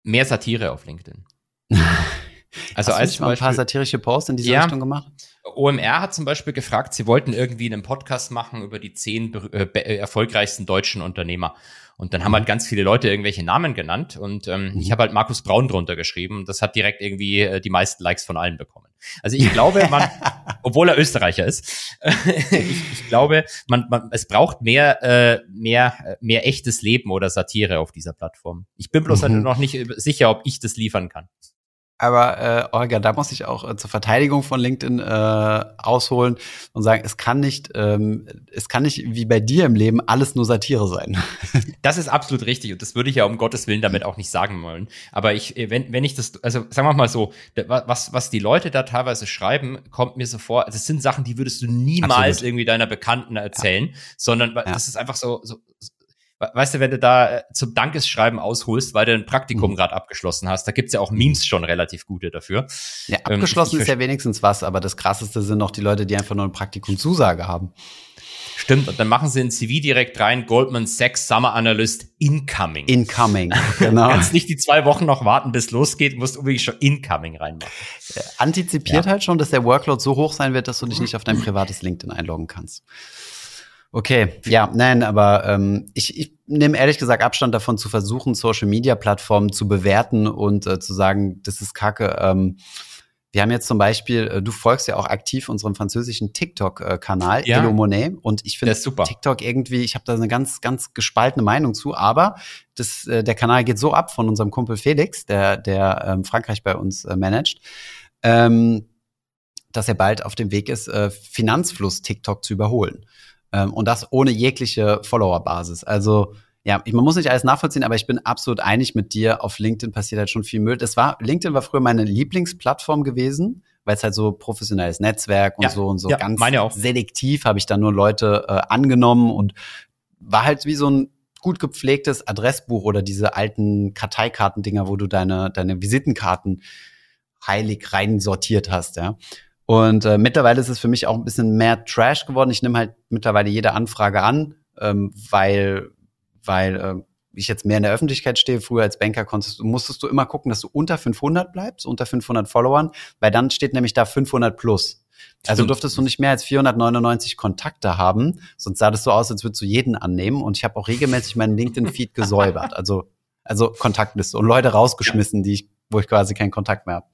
mehr Satire auf LinkedIn. (laughs) also Hast als du mal ein paar satirische Posts in diese ja, Richtung gemacht? OMR hat zum Beispiel gefragt, sie wollten irgendwie einen Podcast machen über die zehn äh, äh, erfolgreichsten deutschen Unternehmer. Und dann haben mhm. halt ganz viele Leute irgendwelche Namen genannt und ähm, mhm. ich habe halt Markus Braun drunter geschrieben und das hat direkt irgendwie äh, die meisten Likes von allen bekommen. Also ich glaube, man, (laughs) obwohl er Österreicher ist, (laughs) ich, ich, glaube, man, man, es braucht mehr, äh, mehr, mehr echtes Leben oder Satire auf dieser Plattform. Ich bin bloß mhm. noch nicht sicher, ob ich das liefern kann. Aber äh, Olga, da muss ich auch äh, zur Verteidigung von LinkedIn äh, ausholen und sagen, es kann nicht, ähm, es kann nicht wie bei dir im Leben alles nur Satire sein. (laughs) Das ist absolut richtig und das würde ich ja um Gottes Willen damit auch nicht sagen wollen. Aber ich, äh, wenn, wenn ich das, also sagen wir mal so, was, was die Leute da teilweise schreiben, kommt mir so vor, das sind Sachen, die würdest du niemals absolut. irgendwie deiner Bekannten erzählen, ja. sondern ja. das ist einfach so, so weißt du, wenn du da äh, zum Dankesschreiben ausholst, weil du ein Praktikum mhm. gerade abgeschlossen hast, da gibt's ja auch Memes schon relativ gute dafür. Ja, ähm, abgeschlossen ähm, ist ja wenigstens was, aber das krasseste sind noch die Leute, die einfach nur eine Praktikumzusage haben. Stimmt, und dann machen sie ein CV direkt rein, Goldman Sachs Summer Analyst Incoming. Incoming, (laughs) genau. du kannst nicht die zwei Wochen noch warten, bis losgeht, musst unbedingt schon Incoming reinmachen. Antizipiert ja. halt schon, dass der Workload so hoch sein wird, dass du dich nicht auf dein privates LinkedIn einloggen kannst. Okay, ja, nein, aber ähm, ich, ich nehme ehrlich gesagt Abstand davon zu versuchen, Social-Media-Plattformen zu bewerten und äh, zu sagen, das ist Kacke. Ähm, wir haben jetzt zum Beispiel, äh, du folgst ja auch aktiv unserem französischen TikTok-Kanal, ja. Hello Monet, und ich finde TikTok irgendwie, ich habe da eine ganz, ganz gespaltene Meinung zu, aber das, äh, der Kanal geht so ab von unserem Kumpel Felix, der, der ähm, Frankreich bei uns äh, managt, ähm, dass er bald auf dem Weg ist, äh, Finanzfluss TikTok zu überholen. Ähm, und das ohne jegliche Followerbasis. Also ja, ich, man muss nicht alles nachvollziehen, aber ich bin absolut einig mit dir. Auf LinkedIn passiert halt schon viel Müll. Das war, LinkedIn war früher meine Lieblingsplattform gewesen, weil es halt so professionelles Netzwerk und ja, so und so ja, ganz selektiv habe ich da nur Leute äh, angenommen und war halt wie so ein gut gepflegtes Adressbuch oder diese alten Karteikartendinger, wo du deine, deine Visitenkarten heilig rein sortiert hast, ja. Und äh, mittlerweile ist es für mich auch ein bisschen mehr Trash geworden. Ich nehme halt mittlerweile jede Anfrage an, ähm, weil, weil äh, ich jetzt mehr in der Öffentlichkeit stehe. Früher als Banker konntest, musstest du immer gucken, dass du unter 500 bleibst, unter 500 Followern, weil dann steht nämlich da 500 plus. Also Stimmt. durftest du nicht mehr als 499 Kontakte haben, sonst sah das so aus, als würdest du jeden annehmen. Und ich habe auch regelmäßig meinen LinkedIn-Feed gesäubert, also also Kontaktliste und Leute rausgeschmissen, die ich, wo ich quasi keinen Kontakt mehr habe.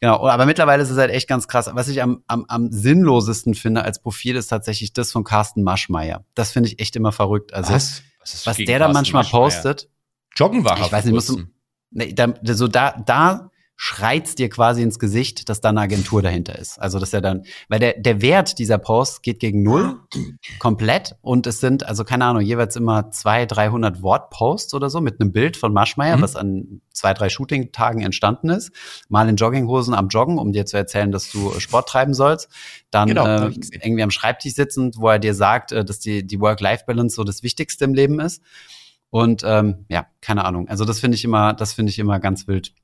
Genau, aber mittlerweile ist es halt echt ganz krass. Was ich am, am, am sinnlosesten finde als Profil ist tatsächlich das von Carsten Maschmeyer. Das finde ich echt immer verrückt. Also was, was, was der da manchmal postet. Joggen war Ich weiß nicht, musst du, nee, da, so da, da schreit's dir quasi ins Gesicht, dass da eine Agentur dahinter ist. Also dass er dann, weil der, der Wert dieser Posts geht gegen null komplett und es sind, also keine Ahnung, jeweils immer zwei, 300 Wort-Posts oder so mit einem Bild von Maschmeyer, mhm. was an zwei, drei Shooting-Tagen entstanden ist. Mal in Jogginghosen am Joggen, um dir zu erzählen, dass du Sport treiben sollst. Dann genau, äh, irgendwie am Schreibtisch sitzend, wo er dir sagt, äh, dass die, die Work-Life-Balance so das Wichtigste im Leben ist. Und ähm, ja, keine Ahnung. Also das finde ich immer, das finde ich immer ganz wild.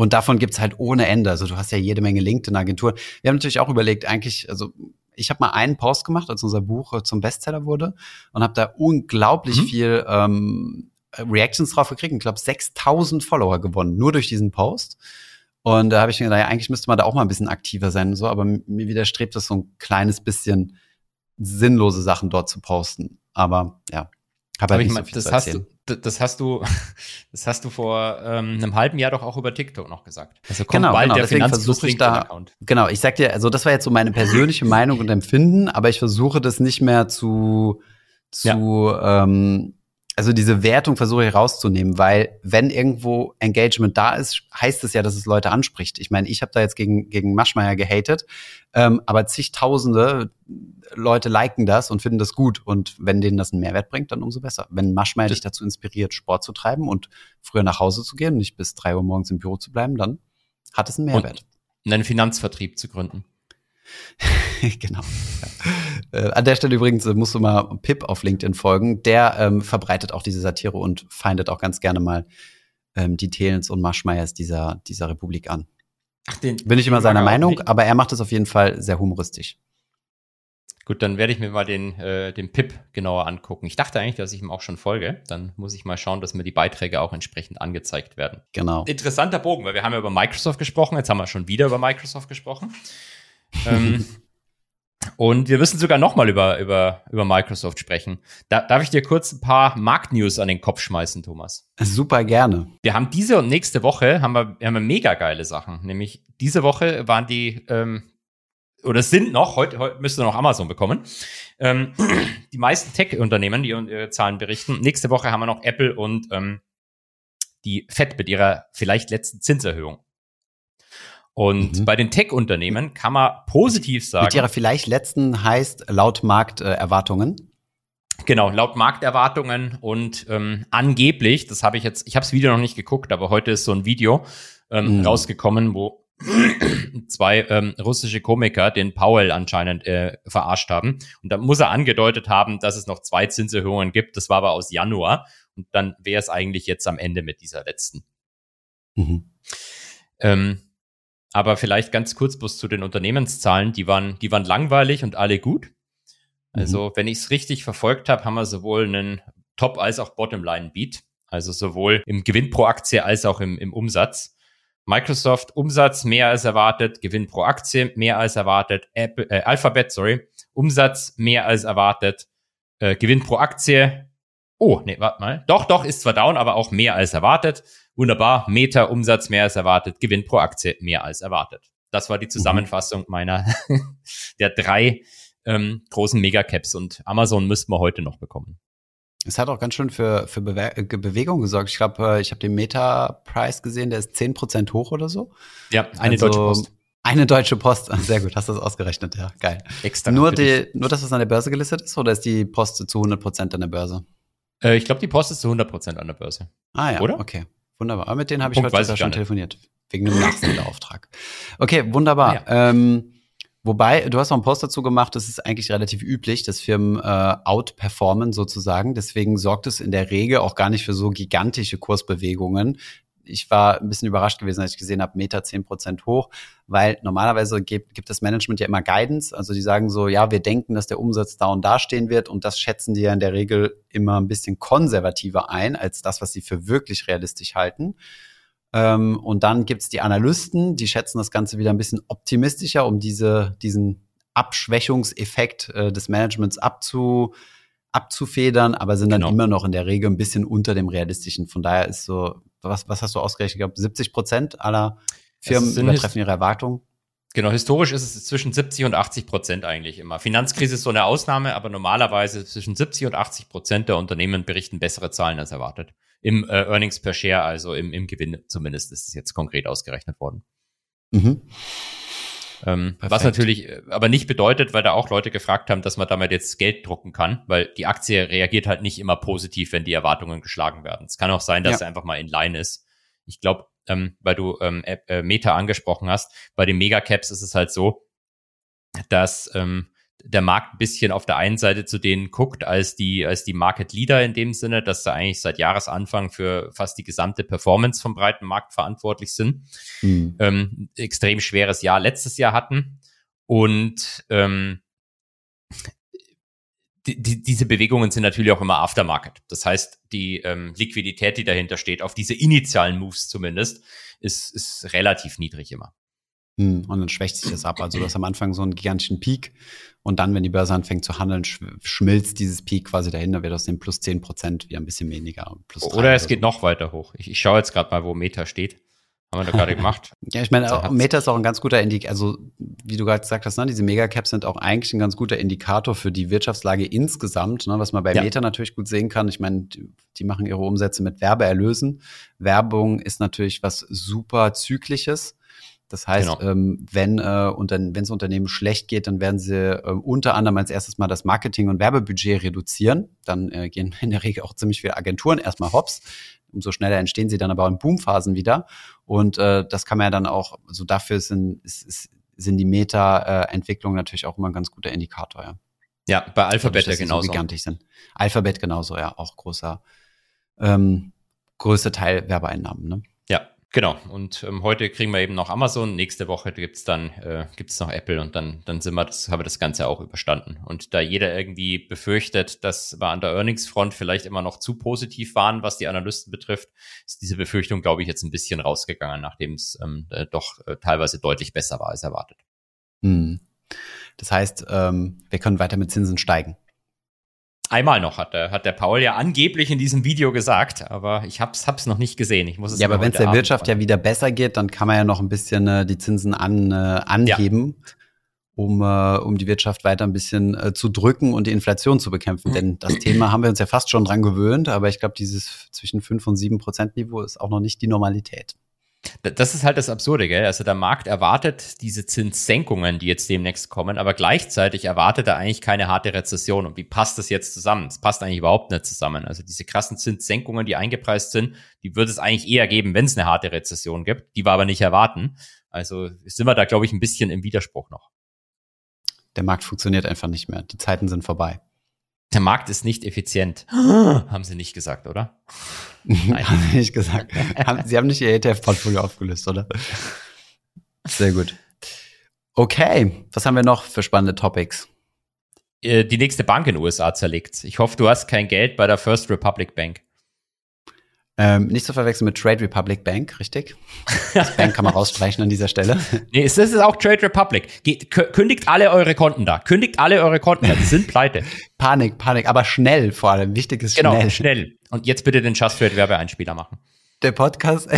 Und davon gibt's halt ohne Ende. Also du hast ja jede Menge LinkedIn-Agenturen. Wir haben natürlich auch überlegt, eigentlich, also ich habe mal einen Post gemacht, als unser Buch äh, zum Bestseller wurde und habe da unglaublich mhm. viel ähm, Reactions drauf gekriegt. Ich glaube, 6000 Follower gewonnen, nur durch diesen Post. Und da habe ich mir gedacht, ja, eigentlich müsste man da auch mal ein bisschen aktiver sein und so, aber mir widerstrebt das so ein kleines bisschen sinnlose Sachen dort zu posten. Aber ja, habe halt nicht mein, so viel das zu erzählen. Hast du, das hast du, (laughs) das hast du vor ähm, einem halben Jahr doch auch über TikTok noch gesagt. Also kommt genau, bald genau. der Deswegen versuche ich da, genau, ich sag dir, also das war jetzt so meine persönliche (laughs) Meinung und Empfinden, aber ich versuche das nicht mehr zu, zu ja. ähm, also diese Wertung versuche ich rauszunehmen, weil wenn irgendwo Engagement da ist, heißt es ja, dass es Leute anspricht. Ich meine, ich habe da jetzt gegen, gegen Maschmeyer gehatet, ähm, aber zigtausende Leute liken das und finden das gut. Und wenn denen das einen Mehrwert bringt, dann umso besser. Wenn Maschmeyer dich dazu inspiriert, Sport zu treiben und früher nach Hause zu gehen, nicht bis drei Uhr morgens im Büro zu bleiben, dann hat es einen Mehrwert. Und einen Finanzvertrieb zu gründen. (laughs) genau. Ja. Äh, an der Stelle übrigens äh, musst du mal Pip auf LinkedIn folgen. Der ähm, verbreitet auch diese Satire und feindet auch ganz gerne mal ähm, die Thelens und Maschmeyers dieser, dieser Republik an. Ach, den, Bin ich immer seiner Meinung, aber er macht es auf jeden Fall sehr humoristisch. Gut, dann werde ich mir mal den, äh, den Pip genauer angucken. Ich dachte eigentlich, dass ich ihm auch schon folge. Dann muss ich mal schauen, dass mir die Beiträge auch entsprechend angezeigt werden. Genau. Interessanter Bogen, weil wir haben ja über Microsoft gesprochen. Jetzt haben wir schon wieder über Microsoft gesprochen ähm, (laughs) und wir müssen sogar nochmal über, über, über Microsoft sprechen. Da, darf ich dir kurz ein paar Marktnews an den Kopf schmeißen, Thomas? Super gerne. Wir haben diese und nächste Woche haben wir, haben wir mega geile Sachen. Nämlich diese Woche waren die, ähm, oder sind noch, heute, heute müsste noch Amazon bekommen, ähm, die meisten Tech-Unternehmen, die ihre Zahlen berichten. Nächste Woche haben wir noch Apple und ähm, die Fed mit ihrer vielleicht letzten Zinserhöhung. Und mhm. bei den Tech-Unternehmen kann man positiv sagen. Mit ihrer vielleicht letzten heißt laut Markterwartungen. Genau, laut Markterwartungen und ähm, angeblich, das habe ich jetzt, ich habe das Video noch nicht geguckt, aber heute ist so ein Video ähm, mhm. rausgekommen, wo (clears throat) zwei ähm, russische Komiker den Powell anscheinend äh, verarscht haben. Und da muss er angedeutet haben, dass es noch zwei Zinserhöhungen gibt. Das war aber aus Januar. Und dann wäre es eigentlich jetzt am Ende mit dieser letzten. Mhm. Ähm, aber vielleicht ganz kurz bloß zu den Unternehmenszahlen. Die waren, die waren langweilig und alle gut. Also, mhm. wenn ich es richtig verfolgt habe, haben wir sowohl einen Top- als auch Bottomline-Beat. Also sowohl im Gewinn pro Aktie als auch im, im Umsatz. Microsoft Umsatz mehr als erwartet, Gewinn pro Aktie mehr als erwartet, Apple, äh, Alphabet, sorry, Umsatz mehr als erwartet, äh, Gewinn pro Aktie. Oh, nee, warte mal. Doch, doch, ist zwar down, aber auch mehr als erwartet. Wunderbar, Meta Umsatz mehr als erwartet, Gewinn pro Aktie mehr als erwartet. Das war die mhm. Zusammenfassung meiner (laughs) der drei ähm, großen Megacaps und Amazon müssten wir heute noch bekommen. Es hat auch ganz schön für, für Bewe äh, Bewegung gesorgt. Ich glaube, äh, ich habe den Meta-Preis gesehen, der ist zehn Prozent hoch oder so. Ja, eine also, deutsche Post. Eine deutsche Post. (laughs) Sehr gut, hast du das ausgerechnet, ja, geil. Extra. Nur, die, nur das, was an der Börse gelistet ist, oder ist die Post zu 100 Prozent an der Börse? Äh, ich glaube, die Post ist zu 100 Prozent an der Börse. Ah ja, oder? Okay. Wunderbar. Aber mit denen habe ich heute sogar schon telefoniert. Wegen einem Nachsendeauftrag. Okay, wunderbar. Ja. Ähm, wobei, du hast noch einen Post dazu gemacht, das ist eigentlich relativ üblich, dass Firmen äh, outperformen sozusagen. Deswegen sorgt es in der Regel auch gar nicht für so gigantische Kursbewegungen ich war ein bisschen überrascht gewesen, als ich gesehen habe, Meta 10% hoch, weil normalerweise gibt, gibt das Management ja immer Guidance. Also die sagen so, ja, wir denken, dass der Umsatz da und da stehen wird und das schätzen die ja in der Regel immer ein bisschen konservativer ein, als das, was sie für wirklich realistisch halten. Ähm, und dann gibt's die Analysten, die schätzen das Ganze wieder ein bisschen optimistischer, um diese, diesen Abschwächungseffekt äh, des Managements abzu, abzufedern, aber sind dann genau. immer noch in der Regel ein bisschen unter dem realistischen. Von daher ist so, was, was hast du ausgerechnet? Ich glaube, 70 Prozent aller Firmen übertreffen ihre Erwartungen. Genau, historisch ist es zwischen 70 und 80 Prozent eigentlich immer. Finanzkrise ist so eine Ausnahme, aber normalerweise zwischen 70 und 80 Prozent der Unternehmen berichten bessere Zahlen als erwartet. Im äh, Earnings per Share, also im, im Gewinn zumindest, ist es jetzt konkret ausgerechnet worden. Mhm. Ähm, was natürlich äh, aber nicht bedeutet, weil da auch Leute gefragt haben, dass man damit jetzt Geld drucken kann, weil die Aktie reagiert halt nicht immer positiv, wenn die Erwartungen geschlagen werden. Es kann auch sein, dass ja. er einfach mal in Line ist. Ich glaube, ähm, weil du ähm, äh, Meta angesprochen hast, bei den Megacaps ist es halt so, dass ähm, der Markt ein bisschen auf der einen Seite zu denen guckt als die, als die Market Leader in dem Sinne, dass sie eigentlich seit Jahresanfang für fast die gesamte Performance vom breiten Markt verantwortlich sind. Mhm. Ähm, extrem schweres Jahr letztes Jahr hatten und ähm, die, die, diese Bewegungen sind natürlich auch immer Aftermarket. Das heißt, die ähm, Liquidität, die dahinter steht, auf diese initialen Moves zumindest, ist, ist relativ niedrig immer. Hm, und dann schwächt sich das ab. Also du hast am Anfang so einen gigantischen Peak und dann, wenn die Börse anfängt zu handeln, schmilzt dieses Peak quasi dahinter, wird aus dem plus 10 Prozent wieder ein bisschen weniger. oder es geht so. noch weiter hoch. Ich, ich schaue jetzt gerade mal, wo Meta steht. Haben wir da gerade (laughs) gemacht. ja, ich meine, Meta ist auch ein ganz guter Indikator, also wie du gerade gesagt hast, ne, diese Megacaps sind auch eigentlich ein ganz guter Indikator für die Wirtschaftslage insgesamt, ne, was man bei ja. Meta natürlich gut sehen kann. Ich meine, die, die, machen ihre Umsätze mit Werbeerlösen. Werbung ist natürlich was super Zyklisches. Das heißt, genau. ähm, wenn äh, unter, es Unternehmen schlecht geht, dann werden sie äh, unter anderem als erstes mal das Marketing- und Werbebudget reduzieren. Dann äh, gehen (laughs) in der Regel auch ziemlich viele Agenturen erstmal hops. Umso schneller entstehen sie dann aber in Boomphasen wieder. Und äh, das kann man ja dann auch, also dafür sind, ist, ist, sind die Meta-Entwicklungen natürlich auch immer ein ganz guter Indikator, ja. Ja, bei Alphabet ja genauso. So gigantisch sind. Alphabet genauso, ja, auch großer, ähm, größter Teil Werbeeinnahmen, ne? Genau, und ähm, heute kriegen wir eben noch Amazon, nächste Woche gibt's dann äh, gibt's noch Apple und dann, dann sind wir das, haben wir das Ganze auch überstanden. Und da jeder irgendwie befürchtet, dass wir an der Earnings-Front vielleicht immer noch zu positiv waren, was die Analysten betrifft, ist diese Befürchtung, glaube ich, jetzt ein bisschen rausgegangen, nachdem es ähm, äh, doch äh, teilweise deutlich besser war als erwartet. Hm. Das heißt, ähm, wir können weiter mit Zinsen steigen. Einmal noch hat der, hat der Paul ja angeblich in diesem Video gesagt, aber ich hab's, hab's noch nicht gesehen. Ich muss es ja, aber wenn es der Abend Wirtschaft machen. ja wieder besser geht, dann kann man ja noch ein bisschen äh, die Zinsen an, äh, anheben, ja. um, äh, um die Wirtschaft weiter ein bisschen äh, zu drücken und die Inflation zu bekämpfen. Denn das (clears throat) Thema haben wir uns ja fast schon dran gewöhnt, aber ich glaube, dieses zwischen 5 und 7 Prozent Niveau ist auch noch nicht die Normalität. Das ist halt das Absurde, gell? Also der Markt erwartet diese Zinssenkungen, die jetzt demnächst kommen, aber gleichzeitig erwartet er eigentlich keine harte Rezession. Und wie passt das jetzt zusammen? Es passt eigentlich überhaupt nicht zusammen. Also diese krassen Zinssenkungen, die eingepreist sind, die würde es eigentlich eher geben, wenn es eine harte Rezession gibt. Die wir aber nicht erwarten. Also sind wir da, glaube ich, ein bisschen im Widerspruch noch. Der Markt funktioniert einfach nicht mehr. Die Zeiten sind vorbei. Der Markt ist nicht effizient. (gasps) Haben Sie nicht gesagt, oder? (laughs) Nein. haben Sie nicht gesagt. (laughs) Sie haben nicht Ihr ETF-Portfolio aufgelöst, oder? Sehr gut. Okay, was haben wir noch für spannende Topics? Äh, die nächste Bank in den USA zerlegt. Ich hoffe, du hast kein Geld bei der First Republic Bank. Ähm, nicht zu verwechseln mit Trade Republic Bank, richtig? Das Bank kann man rausstreichen an dieser Stelle. (laughs) Nee, es ist auch Trade Republic. Geht, kündigt alle eure Konten da. Kündigt alle eure Konten da. Die sind pleite. (laughs) Panik, Panik, aber schnell vor allem. Wichtig ist genau, schnell. schnell. Und jetzt bitte den Just Trade Werbeeinspieler machen. Der Podcast,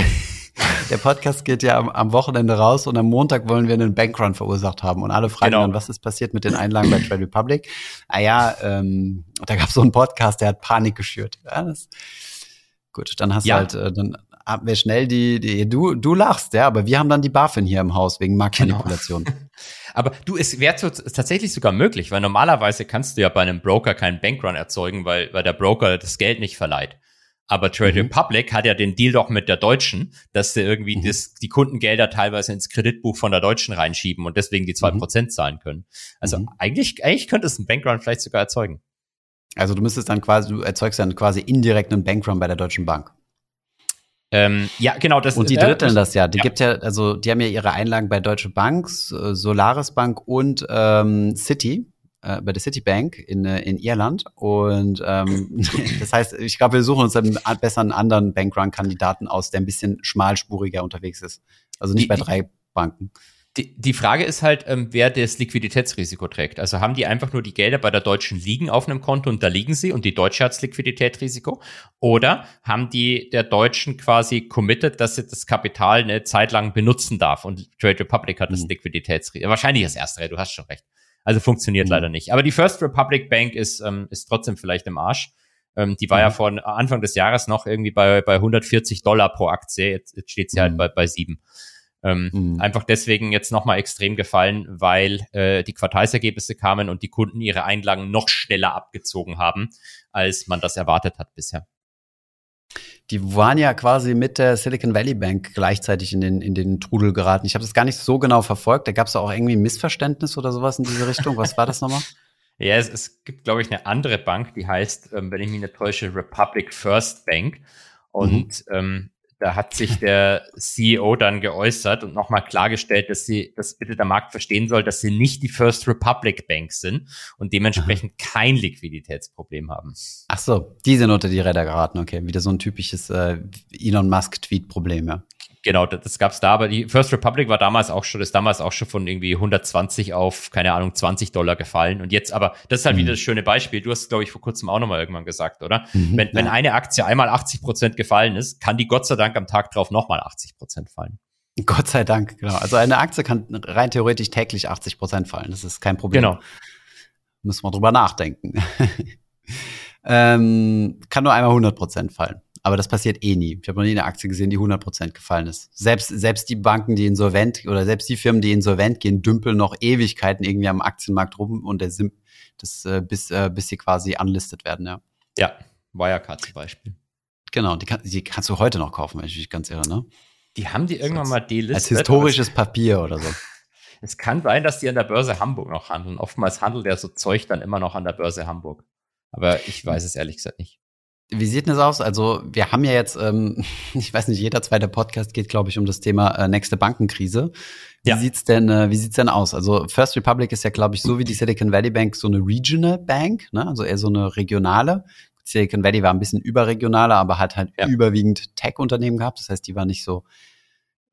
(laughs) der Podcast geht ja am, am, Wochenende raus und am Montag wollen wir einen Bankrun verursacht haben. Und alle fragen genau. dann, was ist passiert mit den Einlagen bei Trade Republic? Ah ja, ähm, da gab es so einen Podcast, der hat Panik geschürt. Ja, das, Gut, dann hast ja. du halt, äh, dann haben wir schnell die, die du, du lachst, ja, aber wir haben dann die BaFin hier im Haus wegen Marktmanipulation. Genau. (laughs) aber du, es wäre tatsächlich sogar möglich, weil normalerweise kannst du ja bei einem Broker keinen Bankrun erzeugen, weil, weil der Broker das Geld nicht verleiht. Aber Trade mhm. Republic hat ja den Deal doch mit der Deutschen, dass sie irgendwie mhm. das, die Kundengelder teilweise ins Kreditbuch von der Deutschen reinschieben und deswegen die zwei mhm. Prozent zahlen können. Also mhm. eigentlich, eigentlich könnte es einen Bankrun vielleicht sogar erzeugen. Also du müsstest dann quasi, du erzeugst dann quasi indirekt einen Bankrun bei der Deutschen Bank. Ähm, ja, genau. Das, und die äh, dritteln das ja. Die ja. gibt ja, also die haben ja ihre Einlagen bei Deutsche Bank, Solaris Bank und ähm, City, äh, bei der Citibank in, äh, in Irland. Und ähm, (laughs) das heißt, ich glaube, wir suchen uns dann besser einen anderen Bankrun-Kandidaten aus, der ein bisschen schmalspuriger unterwegs ist. Also nicht die, bei drei Banken. Die, die Frage ist halt, ähm, wer das Liquiditätsrisiko trägt. Also haben die einfach nur die Gelder bei der Deutschen liegen auf einem Konto und da liegen sie und die Deutsche hat das Liquiditätsrisiko? Oder haben die der Deutschen quasi committed, dass sie das Kapital eine Zeit lang benutzen darf und Trade Republic hat das mhm. Liquiditätsrisiko? Wahrscheinlich das erste, du hast schon recht. Also funktioniert mhm. leider nicht. Aber die First Republic Bank ist, ähm, ist trotzdem vielleicht im Arsch. Ähm, die war mhm. ja von Anfang des Jahres noch irgendwie bei, bei 140 Dollar pro Aktie. Jetzt, jetzt steht sie halt mhm. bei, bei sieben. Ähm, mhm. Einfach deswegen jetzt nochmal extrem gefallen, weil äh, die Quartalsergebnisse kamen und die Kunden ihre Einlagen noch schneller abgezogen haben, als man das erwartet hat bisher. die waren ja quasi mit der Silicon Valley Bank gleichzeitig in den, in den Trudel geraten. Ich habe das gar nicht so genau verfolgt. Da gab es auch irgendwie ein Missverständnis oder sowas in diese Richtung. Was war das nochmal? (laughs) Ja, es, es gibt, glaube ich, eine andere Bank, die heißt, ähm, wenn ich mich nicht täusche, Republic First Bank. Und mhm. ähm, da hat sich der CEO dann geäußert und nochmal klargestellt, dass sie, dass bitte der Markt verstehen soll, dass sie nicht die First Republic Bank sind und dementsprechend Aha. kein Liquiditätsproblem haben. Ach so, die sind unter die Räder geraten, okay. Wieder so ein typisches äh, Elon Musk-Tweet-Problem, ja. Genau, das, das gab es da, aber die First Republic war damals auch schon, ist damals auch schon von irgendwie 120 auf, keine Ahnung, 20 Dollar gefallen. Und jetzt aber, das ist halt mhm. wieder das schöne Beispiel. Du hast, glaube ich, vor kurzem auch nochmal irgendwann gesagt, oder? Mhm, wenn, ja. wenn eine Aktie einmal 80 Prozent gefallen ist, kann die Gott sei Dank am Tag drauf nochmal 80 Prozent fallen. Gott sei Dank, genau. Also eine Aktie kann rein theoretisch täglich 80 Prozent fallen. Das ist kein Problem. Genau. Müssen wir drüber nachdenken. (laughs) ähm, kann nur einmal 100 Prozent fallen. Aber das passiert eh nie. Ich habe noch nie eine Aktie gesehen, die 100% gefallen ist. Selbst, selbst die Banken, die insolvent oder selbst die Firmen, die insolvent gehen, dümpeln noch Ewigkeiten irgendwie am Aktienmarkt rum und der Sim, das, äh, bis, äh, bis sie quasi unlisted werden, ja. Ja, Wirecard zum Beispiel. Genau, die, kann, die kannst du heute noch kaufen, wenn ich mich ganz irre, ne? Die haben die irgendwann mal delistet. Als historisches Papier oder so. (laughs) Es kann sein, dass die an der Börse Hamburg noch handeln. Oftmals handelt der so Zeug dann immer noch an der Börse Hamburg. Aber ich weiß es ehrlich gesagt nicht. Wie sieht denn das aus? Also wir haben ja jetzt, ähm, (laughs) ich weiß nicht, jeder zweite Podcast geht, glaube ich, um das Thema äh, nächste Bankenkrise. Wie ja. sieht's denn, äh, wie sieht's denn aus? Also First Republic ist ja, glaube ich, so wie die Silicon Valley Bank so eine Regional Bank, ne? also eher so eine regionale. Silicon Valley war ein bisschen überregionaler, aber hat halt ja. überwiegend Tech-Unternehmen gehabt. Das heißt, die war nicht so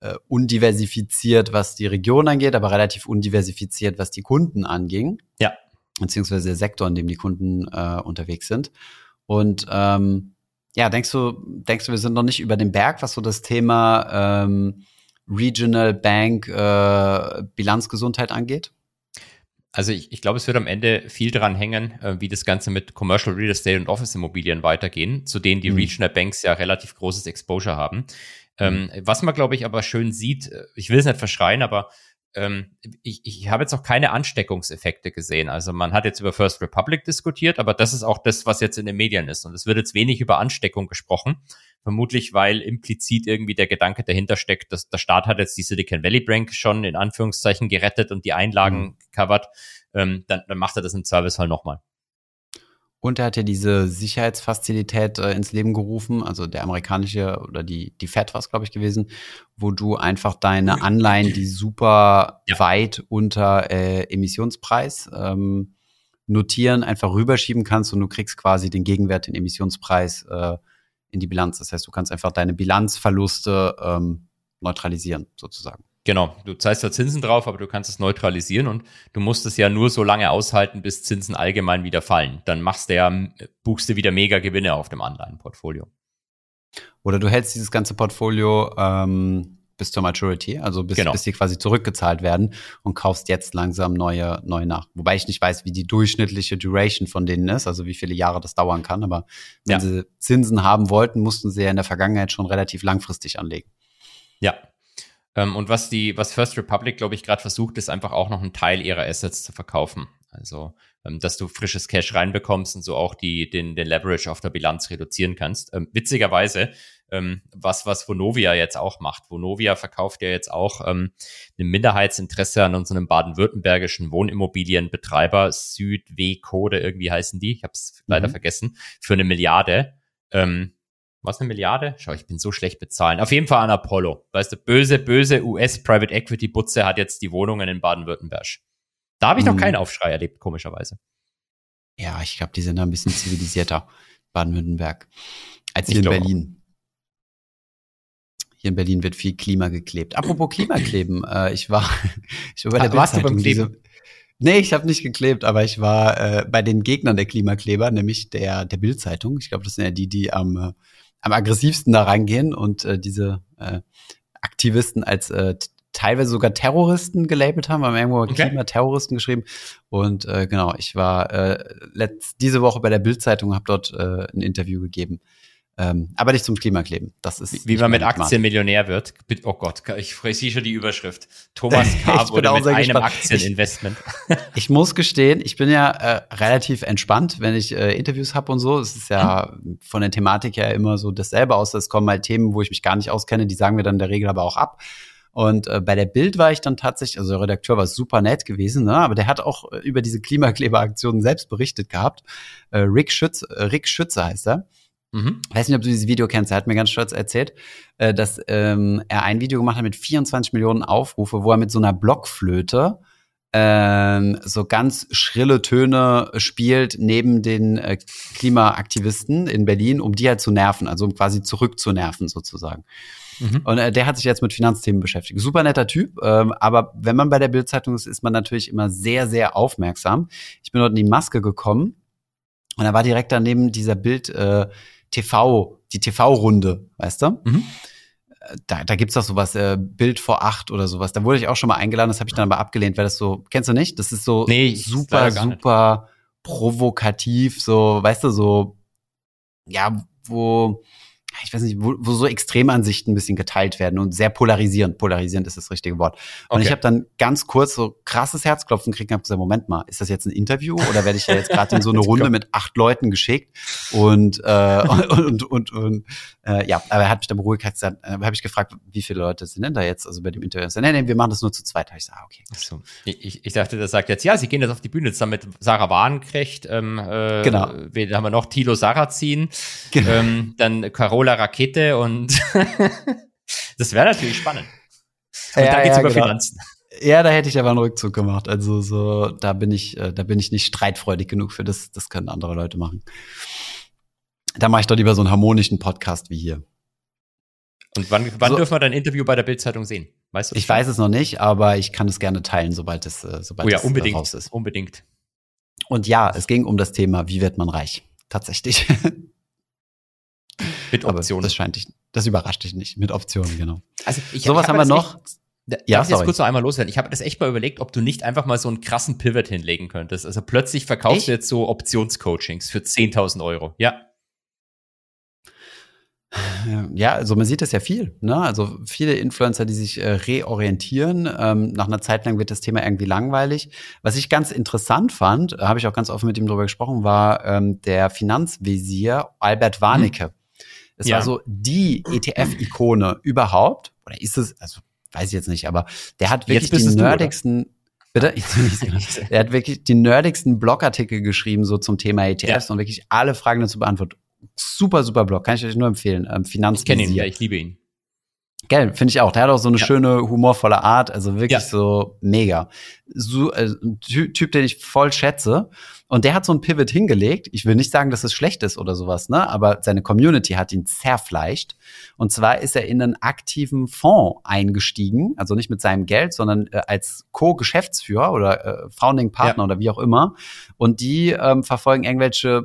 äh, undiversifiziert, was die Region angeht, aber relativ undiversifiziert, was die Kunden anging. Ja. Beziehungsweise der Sektor, in dem die Kunden äh, unterwegs sind. Und ähm, ja, denkst du, denkst du, wir sind noch nicht über den Berg, was so das Thema ähm, Regional Bank äh, Bilanzgesundheit angeht? Also ich, ich glaube, es wird am Ende viel daran hängen, äh, wie das Ganze mit Commercial Real Estate und Office Immobilien weitergehen, zu denen die mhm. Regional Banks ja relativ großes Exposure haben. Ähm, mhm. was man, glaube ich, aber schön sieht, äh, ich will es nicht verschreien, aber ähm, ich, ich habe jetzt auch keine Ansteckungseffekte gesehen. Also man hat jetzt über First Republic diskutiert, aber das ist auch das, was jetzt in den Medien ist. Und es wird jetzt wenig über Ansteckung gesprochen. Vermutlich, weil implizit irgendwie der Gedanke dahinter steckt, dass der Staat hat jetzt die Silicon Valley Bank schon in Anführungszeichen gerettet und die Einlagen mhm. covert. Ähm, dann, dann macht er das im Service halt nochmal. Und er hat ja diese Sicherheitsfazilität äh, ins Leben gerufen, also der amerikanische oder die, die Fed war es, glaube ich, gewesen, wo du einfach deine Anleihen, die super ja. weit unter äh, Emissionspreis ähm, notieren, einfach rüberschieben kannst und du kriegst quasi den Gegenwert, den Emissionspreis äh, in die Bilanz. Das heißt, du kannst einfach deine Bilanzverluste ähm, neutralisieren, sozusagen. Genau, du zahlst da Zinsen drauf, aber du kannst es neutralisieren und du musst es ja nur so lange aushalten, bis Zinsen allgemein wieder fallen. Dann machst du ja, buchst du wieder mega Gewinne auf dem Anleihenportfolio. Oder du hältst dieses ganze Portfolio ähm, bis zur Maturity, also bis, genau. bis die quasi zurückgezahlt werden und kaufst jetzt langsam neue, neue nach. Wobei ich nicht weiß, wie die durchschnittliche Duration von denen ist, also wie viele Jahre das dauern kann. Aber wenn ja. sie Zinsen haben wollten, mussten sie ja in der Vergangenheit schon relativ langfristig anlegen. Ja, ähm, und was die, was First Republic, glaube ich, gerade versucht, ist einfach auch noch einen Teil ihrer Assets zu verkaufen. Also, ähm, dass du frisches Cash reinbekommst und so auch die, den, den Leverage auf der Bilanz reduzieren kannst. Ähm, witzigerweise, ähm, was, was Vonovia jetzt auch macht. Vonovia verkauft ja jetzt auch ähm, ein Minderheitsinteresse an unserem baden-württembergischen Wohnimmobilienbetreiber Südweco oder irgendwie heißen die. Ich habe es leider mhm. vergessen. Für eine Milliarde. Ähm, was eine Milliarde? Schau, ich bin so schlecht bezahlen. Auf jeden Fall an Apollo. Weißt du, böse, böse US Private Equity Butze hat jetzt die Wohnungen in Baden-Württemberg. Da habe ich noch hm. keinen Aufschrei erlebt, komischerweise. Ja, ich glaube, die sind da ein bisschen zivilisierter, Baden-Württemberg, als hier ich in Berlin. Hier in Berlin wird viel Klima geklebt. Apropos Klimakleben, äh, ich war, (laughs) ich war bei der Warst du beim Kleben? Diese, Nee, ich habe nicht geklebt, aber ich war äh, bei den Gegnern der Klimakleber, nämlich der, der Bildzeitung. Ich glaube, das sind ja die, die am, äh, am aggressivsten da reingehen und äh, diese äh, Aktivisten als äh, teilweise sogar Terroristen gelabelt haben, haben irgendwo okay. Klimaterroristen geschrieben. Und äh, genau, ich war äh, letzt, diese Woche bei der Bildzeitung, habe dort äh, ein Interview gegeben Ähm, aber nicht zum Klimakleben. Das ist wie, wie man mit Aktien Millionär wird. Oh Gott, ich sehe schon die Überschrift. Thomas (laughs) K. wurde mit einem gespannt. Aktieninvestment. Ich, ich, muss gestehen, ich bin ja äh, relativ entspannt, wenn ich äh, Interviews habe und so. Es ist ja hm. von der Thematik her immer so dasselbe aus. Es kommen halt Themen, wo ich mich gar nicht auskenne, die sagen wir dann in der Regel aber auch ab. Und äh, bei der Bild war ich dann tatsächlich, also der Redakteur war super nett gewesen, ne? aber der hat auch äh, über diese Klimakleberaktionen selbst berichtet gehabt. Äh, Rick, Schütz, äh, Rick Schütze heißt er. Mhm. Weiß nicht, ob du dieses Video kennst. Er hat mir ganz stolz erzählt, äh, dass ähm, er ein Video gemacht hat mit 24 Millionen Aufrufe, wo er mit so einer Blockflöte ähm, so ganz schrille Töne spielt neben den äh, Klimaaktivisten in Berlin, um die halt zu nerven, also um quasi zurückzunerven sozusagen. Mhm. Und äh, der hat sich jetzt mit Finanzthemen beschäftigt. Super netter Typ, ähm, aber wenn man bei der Bildzeitung ist, ist man natürlich immer sehr, sehr aufmerksam. Ich bin dort in die Maske gekommen und da war direkt daneben dieser Bild äh, TV, die TV-Runde, weißt du? Mhm. Da, da gibt's doch sowas, äh, Bild vor acht oder sowas. Da wurde ich auch schon mal eingeladen, das habe ich dann aber abgelehnt, weil das so, kennst du nicht? Das ist so nee, super, super provokativ, so, weißt du, so, ja, wo ich weiß nicht, wo, wo so Extremansichten ein bisschen geteilt werden und sehr polarisierend. Polarisierend ist das richtige Wort. Und okay. ich habe dann ganz kurz so krasses Herzklopfen gekriegt und habe gesagt, Moment mal, ist das jetzt ein Interview oder werde ich ja jetzt gerade in so (laughs) eine Runde mit acht Leuten geschickt? Und, äh, und, (laughs) und, und, und äh, ja, aber er hat mich dann beruhigt, hat gesagt, äh, habe ich gefragt, wie viele Leute sind denn da jetzt, also bei dem Interview? Er nee, nee, wir machen das nur zu zweit. ich gesagt, ah, okay. So. Ich, ich dachte, das sagt jetzt, ja, sie gehen jetzt auf die Bühne zusammen mit Sarah Wagenknecht, ähm, äh, genau. Wen haben wir noch? Thilo Sarrazin, genau. ähm, dann Carola Rakete und (laughs) das wäre natürlich spannend. Und ja, da geht's ja, über genau. Finanzen. Ja, da hätte ich aber einen Rückzug gemacht. Also so, da bin ich, äh, da bin ich nicht streitfreudig genug für das. Das können andere Leute machen. Da mache ich doch lieber so einen harmonischen Podcast wie hier. Und wann, wann so, dürfen wir dein Interview bei der Bildzeitung sehen? Weißt du? Ich weiß es noch nicht, aber ich kann es gerne teilen, sobald es, äh, sobald oh ja, es äh, unbedingt, raus ist. Unbedingt. Und ja, es ging um das Thema, wie wird man reich? Tatsächlich. (laughs) Mit Optionen. Aber das scheint dich, das überrascht dich nicht. Mit Optionen, genau. Also ich, Sowas ich hab haben wir noch. Echt, ja, darf ich jetzt kurz noch einmal loswerden? Ich habe das echt mal überlegt, ob du nicht einfach mal so einen krassen Pivot hinlegen könntest. Also plötzlich verkaufst echt? du jetzt so Optionscoachings für 10.000 Euro. Ja. Ja, also man sieht das ja viel. Ne? Also viele Influencer, die sich äh, reorientieren. Ähm, nach einer Zeit lang wird das Thema irgendwie langweilig. Was ich ganz interessant fand, äh, habe ich auch ganz offen mit ihm drüber gesprochen, war ähm, der Finanzvisier Albert Warnecke. Hm. Es ja. war so die ETF-Ikone überhaupt. Oder ist es, also weiß ich jetzt nicht, aber der hat wirklich die nerdigsten. (laughs) Du, Bitte? er hat wirklich die nerdigsten Blogartikel geschrieben, so zum Thema ETFs ja. und wirklich alle Fragen dazu beantwortet super, super Blog. Kann ich euch nur empfehlen. Ähm, Ich kenne ihn, ja, ich liebe ihn. Gell, finde ich auch. Der hat auch so eine ja. schöne, humorvolle Art. Also wirklich ja. so mega. So, äh, typ, den ich voll schätze. Und der hat so ein Pivot hingelegt. Ich will nicht sagen, dass es schlecht ist oder sowas, ne? Aber seine Community hat ihn zerfleischt. Und zwar ist er in einen aktiven Fonds eingestiegen. Also nicht mit seinem Geld, sondern äh, als Co-Geschäftsführer oder äh, Founding Partner ja. oder wie auch immer. Und die ähm, verfolgen irgendwelche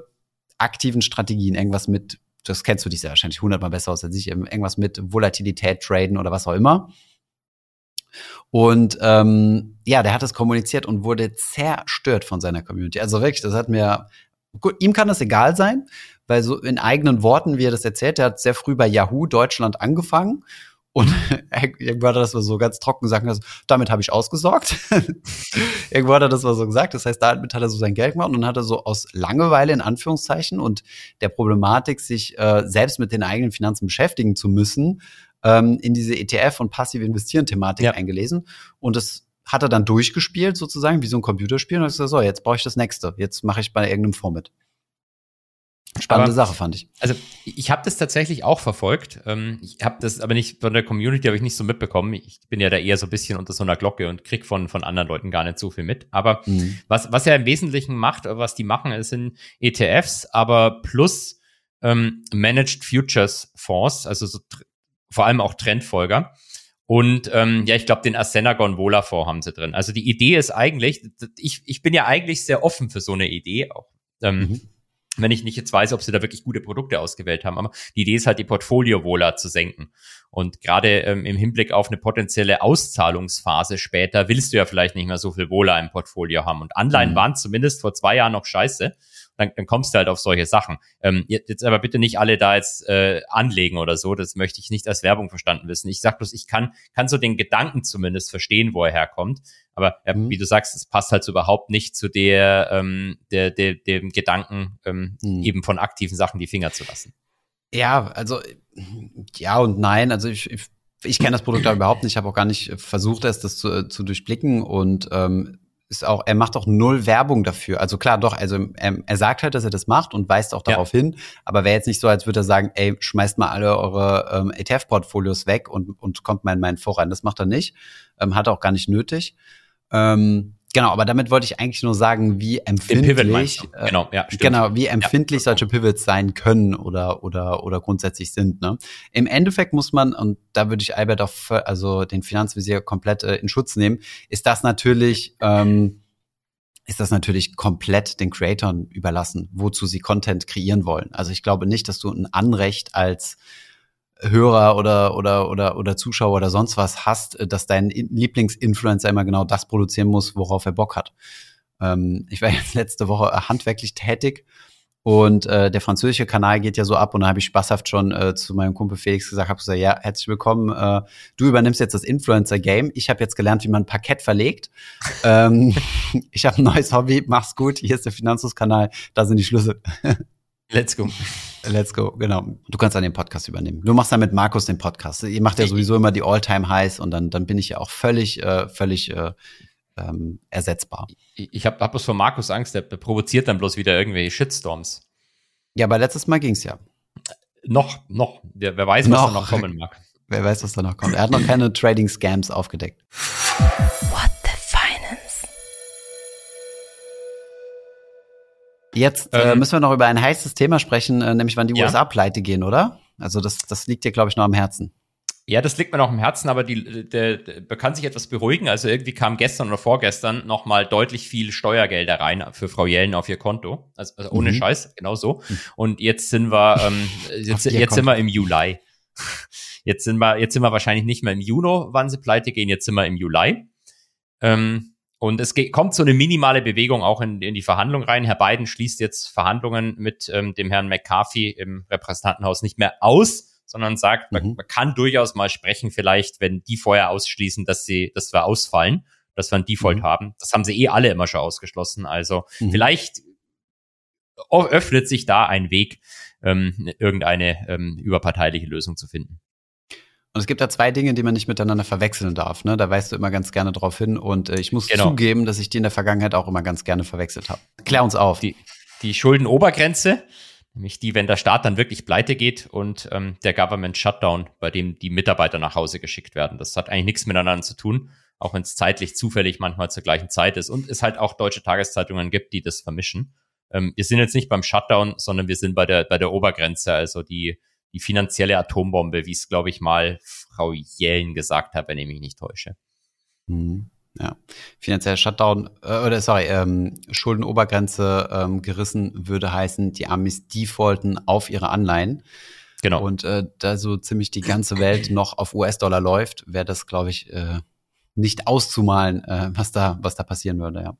aktiven Strategien, irgendwas mit, das kennst du dich ja wahrscheinlich hundertmal besser aus als ich, irgendwas mit Volatilität traden oder was auch immer. Und ähm, ja, der hat das kommuniziert und wurde zerstört von seiner Community. Also wirklich, das hat mir, gut, ihm kann das egal sein, weil so in eigenen Worten, wie er das erzählt, der hat sehr früh bei Yahoo Deutschland angefangen und (laughs) irgendwann hat er das mal so ganz trocken gesagt, also, damit habe ich ausgesorgt. (laughs) irgendwann hat er das mal so gesagt. Das heißt, damit hat er so sein Geld gemacht und dann hat er so aus Langeweile in Anführungszeichen und der Problematik, sich äh, selbst mit den eigenen Finanzen beschäftigen zu müssen, ähm, in diese ETF- und passive Investieren-Thematik ja. eingelesen. Und das hat er dann durchgespielt, sozusagen, wie so ein Computerspiel. Und hat gesagt, so, jetzt brauche ich das nächste. Jetzt mache ich bei irgendeinem Fonds mit. Spannende aber, Sache, fand ich. Also ich habe das tatsächlich auch verfolgt. Ähm, ich habe das aber nicht von der Community habe ich nicht so mitbekommen. Ich bin ja da eher so ein bisschen unter so einer Glocke und krieg von von anderen Leuten gar nicht so viel mit. Aber mhm. was was er im Wesentlichen macht, was die machen, sind ETFs, aber plus ähm, Managed Futures Fonds, also so vor allem auch Trendfolger. Und ähm, ja, ich glaube, den Asenagon Vola Fonds haben sie drin. Also die Idee ist eigentlich, ich, ich bin ja eigentlich sehr offen für so eine Idee auch. Ähm, mhm wenn ich nicht jetzt weiß, ob sie da wirklich gute Produkte ausgewählt haben. Aber die Idee ist halt, die Portfolio-Wohler zu senken. Und gerade ähm, im Hinblick auf eine potenzielle Auszahlungsphase später willst du ja vielleicht nicht mehr so viel Wohler im Portfolio haben. Und Anleihen mhm. waren zumindest vor zwei Jahren noch scheiße. dann, dann kommst du halt auf solche Sachen. Ähm, jetzt aber bitte nicht alle da jetzt äh, anlegen oder so, das möchte ich nicht als Werbung verstanden wissen. Ich sag bloß, ich kann, kann so den Gedanken zumindest verstehen, wo er herkommt. Aber äh, mhm. wie du sagst, es passt halt so überhaupt nicht zu der, ähm, der, der, dem Gedanken, ähm, mhm. eben von aktiven Sachen die Finger zu lassen. Ja, also ja und nein. Also ich, ich, ich kenne das Produkt da überhaupt nicht. Ich habe auch gar nicht versucht, es das zu, zu durchblicken und ähm, ist auch, er macht auch null Werbung dafür. Also klar, doch, also er, er sagt halt, dass er das macht und weist auch darauf ja. hin, aber wäre jetzt nicht so, als würde er sagen, ey, schmeißt mal alle eure ähm, ETF-Portfolios weg und, und kommt mal in meinen Vorrein. Das macht er nicht. Ähm, hat er auch gar nicht nötig. Ähm, Genau, aber damit wollte ich eigentlich nur sagen, wie empfindlich, äh, genau, ja, stimmt. genau, wie empfindlich ja. solche Pivots sein können oder oder oder grundsätzlich sind. Ne? Im Endeffekt muss man und da würde ich Albert auch also den Finanzvisier komplett äh, in Schutz nehmen, ist das natürlich ähm, ist das natürlich komplett den Creatoren überlassen, wozu sie Content kreieren wollen. Also ich glaube nicht, dass du ein Anrecht als Hörer oder, oder, oder, oder Zuschauer oder sonst was hast, äh, dass dein Lieblingsinfluencer immer genau das produzieren muss, worauf er Bock hat. Ähm, ich war (laughs) jetzt letzte Woche handwerklich tätig und äh, der französische Kanal geht ja so ab und da habe ich spaßhaft schon äh, zu meinem Kumpel Felix gesagt, habe gesagt, ja, herzlich willkommen, äh, du übernimmst jetzt das Influencer-Game. Ich habe jetzt gelernt, wie man Parkett verlegt. ähm, (laughs) ich habe ein neues Hobby, mach's gut, hier ist der Finanzhus-Kanal, da sind die Schlüssel. (laughs) Let's go. Let's go, genau. Du kannst dann den Podcast übernehmen. Du machst dann mit Markus den Podcast. Ihr macht ja sowieso immer die All-Time-Highs und dann, dann bin ich ja auch völlig, äh, völlig äh, ähm, ersetzbar. Ich, ich habe hab bloß vor Markus Angst, der provoziert dann bloß wieder irgendwelche Shitstorms. Ja, aber letztes Mal ging's ja. Noch, noch. Wer, wer weiß, was noch. da noch kommen mag. Wer weiß, was da noch kommt. Er hat noch keine Trading-Scams aufgedeckt. What Jetzt äh, ähm, müssen wir noch über ein heißes Thema sprechen, äh, nämlich wann die ja. USA pleite gehen, oder? Also das, das liegt dir, glaube ich, noch am Herzen. Ja, das liegt mir noch am Herzen, aber die, der, der kann sich etwas beruhigen. Also irgendwie kam gestern oder vorgestern noch mal deutlich viel Steuergelder rein für Frau Jellen auf ihr Konto. Also, also ohne mhm. Scheiß, genau so. Mhm. Und jetzt sind wir, ähm, jetzt, jetzt sind wir im Juli. Jetzt sind wir, jetzt sind wir wahrscheinlich nicht mehr im Juni, wann sie pleite gehen. Jetzt sind wir im Juli. Ähm, und es geht, kommt so eine minimale Bewegung auch in, in die Verhandlung rein. Herr Biden schließt jetzt Verhandlungen mit ähm, dem Herrn McCarthy im Repräsentantenhaus nicht mehr aus, sondern sagt, mhm. man, man, kann durchaus mal sprechen, vielleicht, wenn die vorher ausschließen, dass sie, dass wir ausfallen, dass wir ein Default mhm. haben. Das haben sie eh alle immer schon ausgeschlossen. Also mhm. vielleicht öffnet sich da ein Weg, ähm, irgendeine ähm, überparteiliche Lösung zu finden. Und es gibt da zwei Dinge, die man nicht miteinander verwechseln darf. Ne? Da weißt du immer ganz gerne drauf hin. Und äh, ich muss genau. zugeben, dass ich die in der Vergangenheit auch immer ganz gerne verwechselt habe. Klär uns auf. Die, die Schuldenobergrenze, nämlich die, wenn der Staat dann wirklich pleite geht und ähm, der Government Shutdown, bei dem die Mitarbeiter nach Hause geschickt werden. Das hat eigentlich nichts miteinander zu tun, auch wenn es zeitlich zufällig manchmal zur gleichen Zeit ist. Und es halt auch deutsche Tageszeitungen gibt, die das vermischen. Ähm, wir sind jetzt nicht beim Shutdown, sondern wir sind bei der, bei der Obergrenze, also die die finanzielle Atombombe, wie es, glaube ich, mal Frau Jellen gesagt hat, wenn ich mich nicht täusche. Mhm. Ja, finanzieller Shutdown, äh, oder sorry, ähm, Schuldenobergrenze ähm, gerissen würde heißen, die Amis defaulten auf ihre Anleihen. Genau. Und äh, da so ziemlich die ganze Welt noch auf US-Dollar läuft, wäre das, glaube ich, äh, nicht auszumalen, äh, was da, was da passieren würde, ja.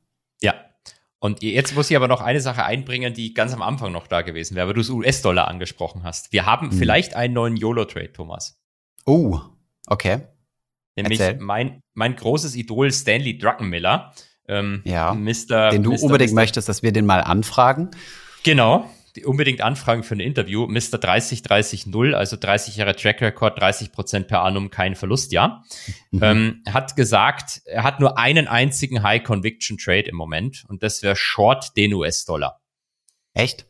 Und jetzt muss ich aber noch eine Sache einbringen, die ganz am Anfang noch da gewesen wäre, weil du das US-Dollar angesprochen hast. Wir haben hm. vielleicht einen neuen YOLO-Trade, Thomas. Oh, okay. Nämlich mein, mein großes Idol Stanley Druckenmiller. Ähm, ja, Mr. Den du Mr. unbedingt Mr. möchtest, dass wir den mal anfragen. Genau unbedingt anfragen für ein Interview. Mr. 30 30 0, also 30 Jahre Track Record, 30 Prozent per annum, kein Verlust, ja. Mhm. Ähm, hat gesagt, er hat nur einen einzigen High Conviction Trade im Moment und das wäre Short den US-Dollar. Echt?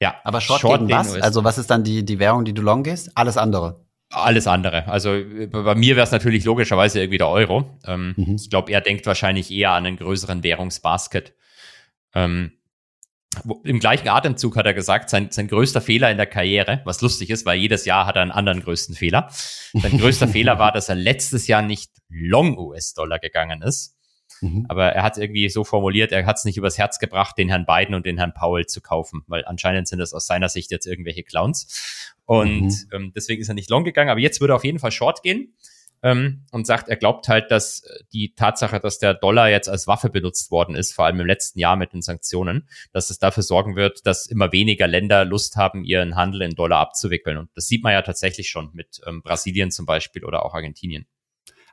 Ja. Aber Short, Short gegen was? Also was ist dann die, die Währung, die du long gehst? Alles andere. Alles andere. Also bei mir wäre es natürlich logischerweise irgendwie der Euro. Ähm, mhm. Ich glaube, er denkt wahrscheinlich eher an einen größeren Währungsbasket. Ähm, im gleichen Atemzug hat er gesagt, sein, sein größter Fehler in der Karriere, was lustig ist, weil jedes Jahr hat er einen anderen größten Fehler. Sein (laughs) größter Fehler war, dass er letztes Jahr nicht long US-Dollar gegangen ist. Mhm. Aber er hat irgendwie so formuliert, er hat es nicht übers Herz gebracht, den Herrn Biden und den Herrn Powell zu kaufen, weil anscheinend sind das aus seiner Sicht jetzt irgendwelche Clowns. Und mhm. ähm, deswegen ist er nicht long gegangen, aber jetzt würde er auf jeden Fall short gehen. Ähm, und sagt, er glaubt halt, dass die Tatsache, dass der Dollar jetzt als Waffe benutzt worden ist, vor allem im letzten Jahr mit den Sanktionen, dass es dafür sorgen wird, dass immer weniger Länder Lust haben, ihren Handel in Dollar abzuwickeln. Und das sieht man ja tatsächlich schon mit ähm, Brasilien zum Beispiel oder auch Argentinien.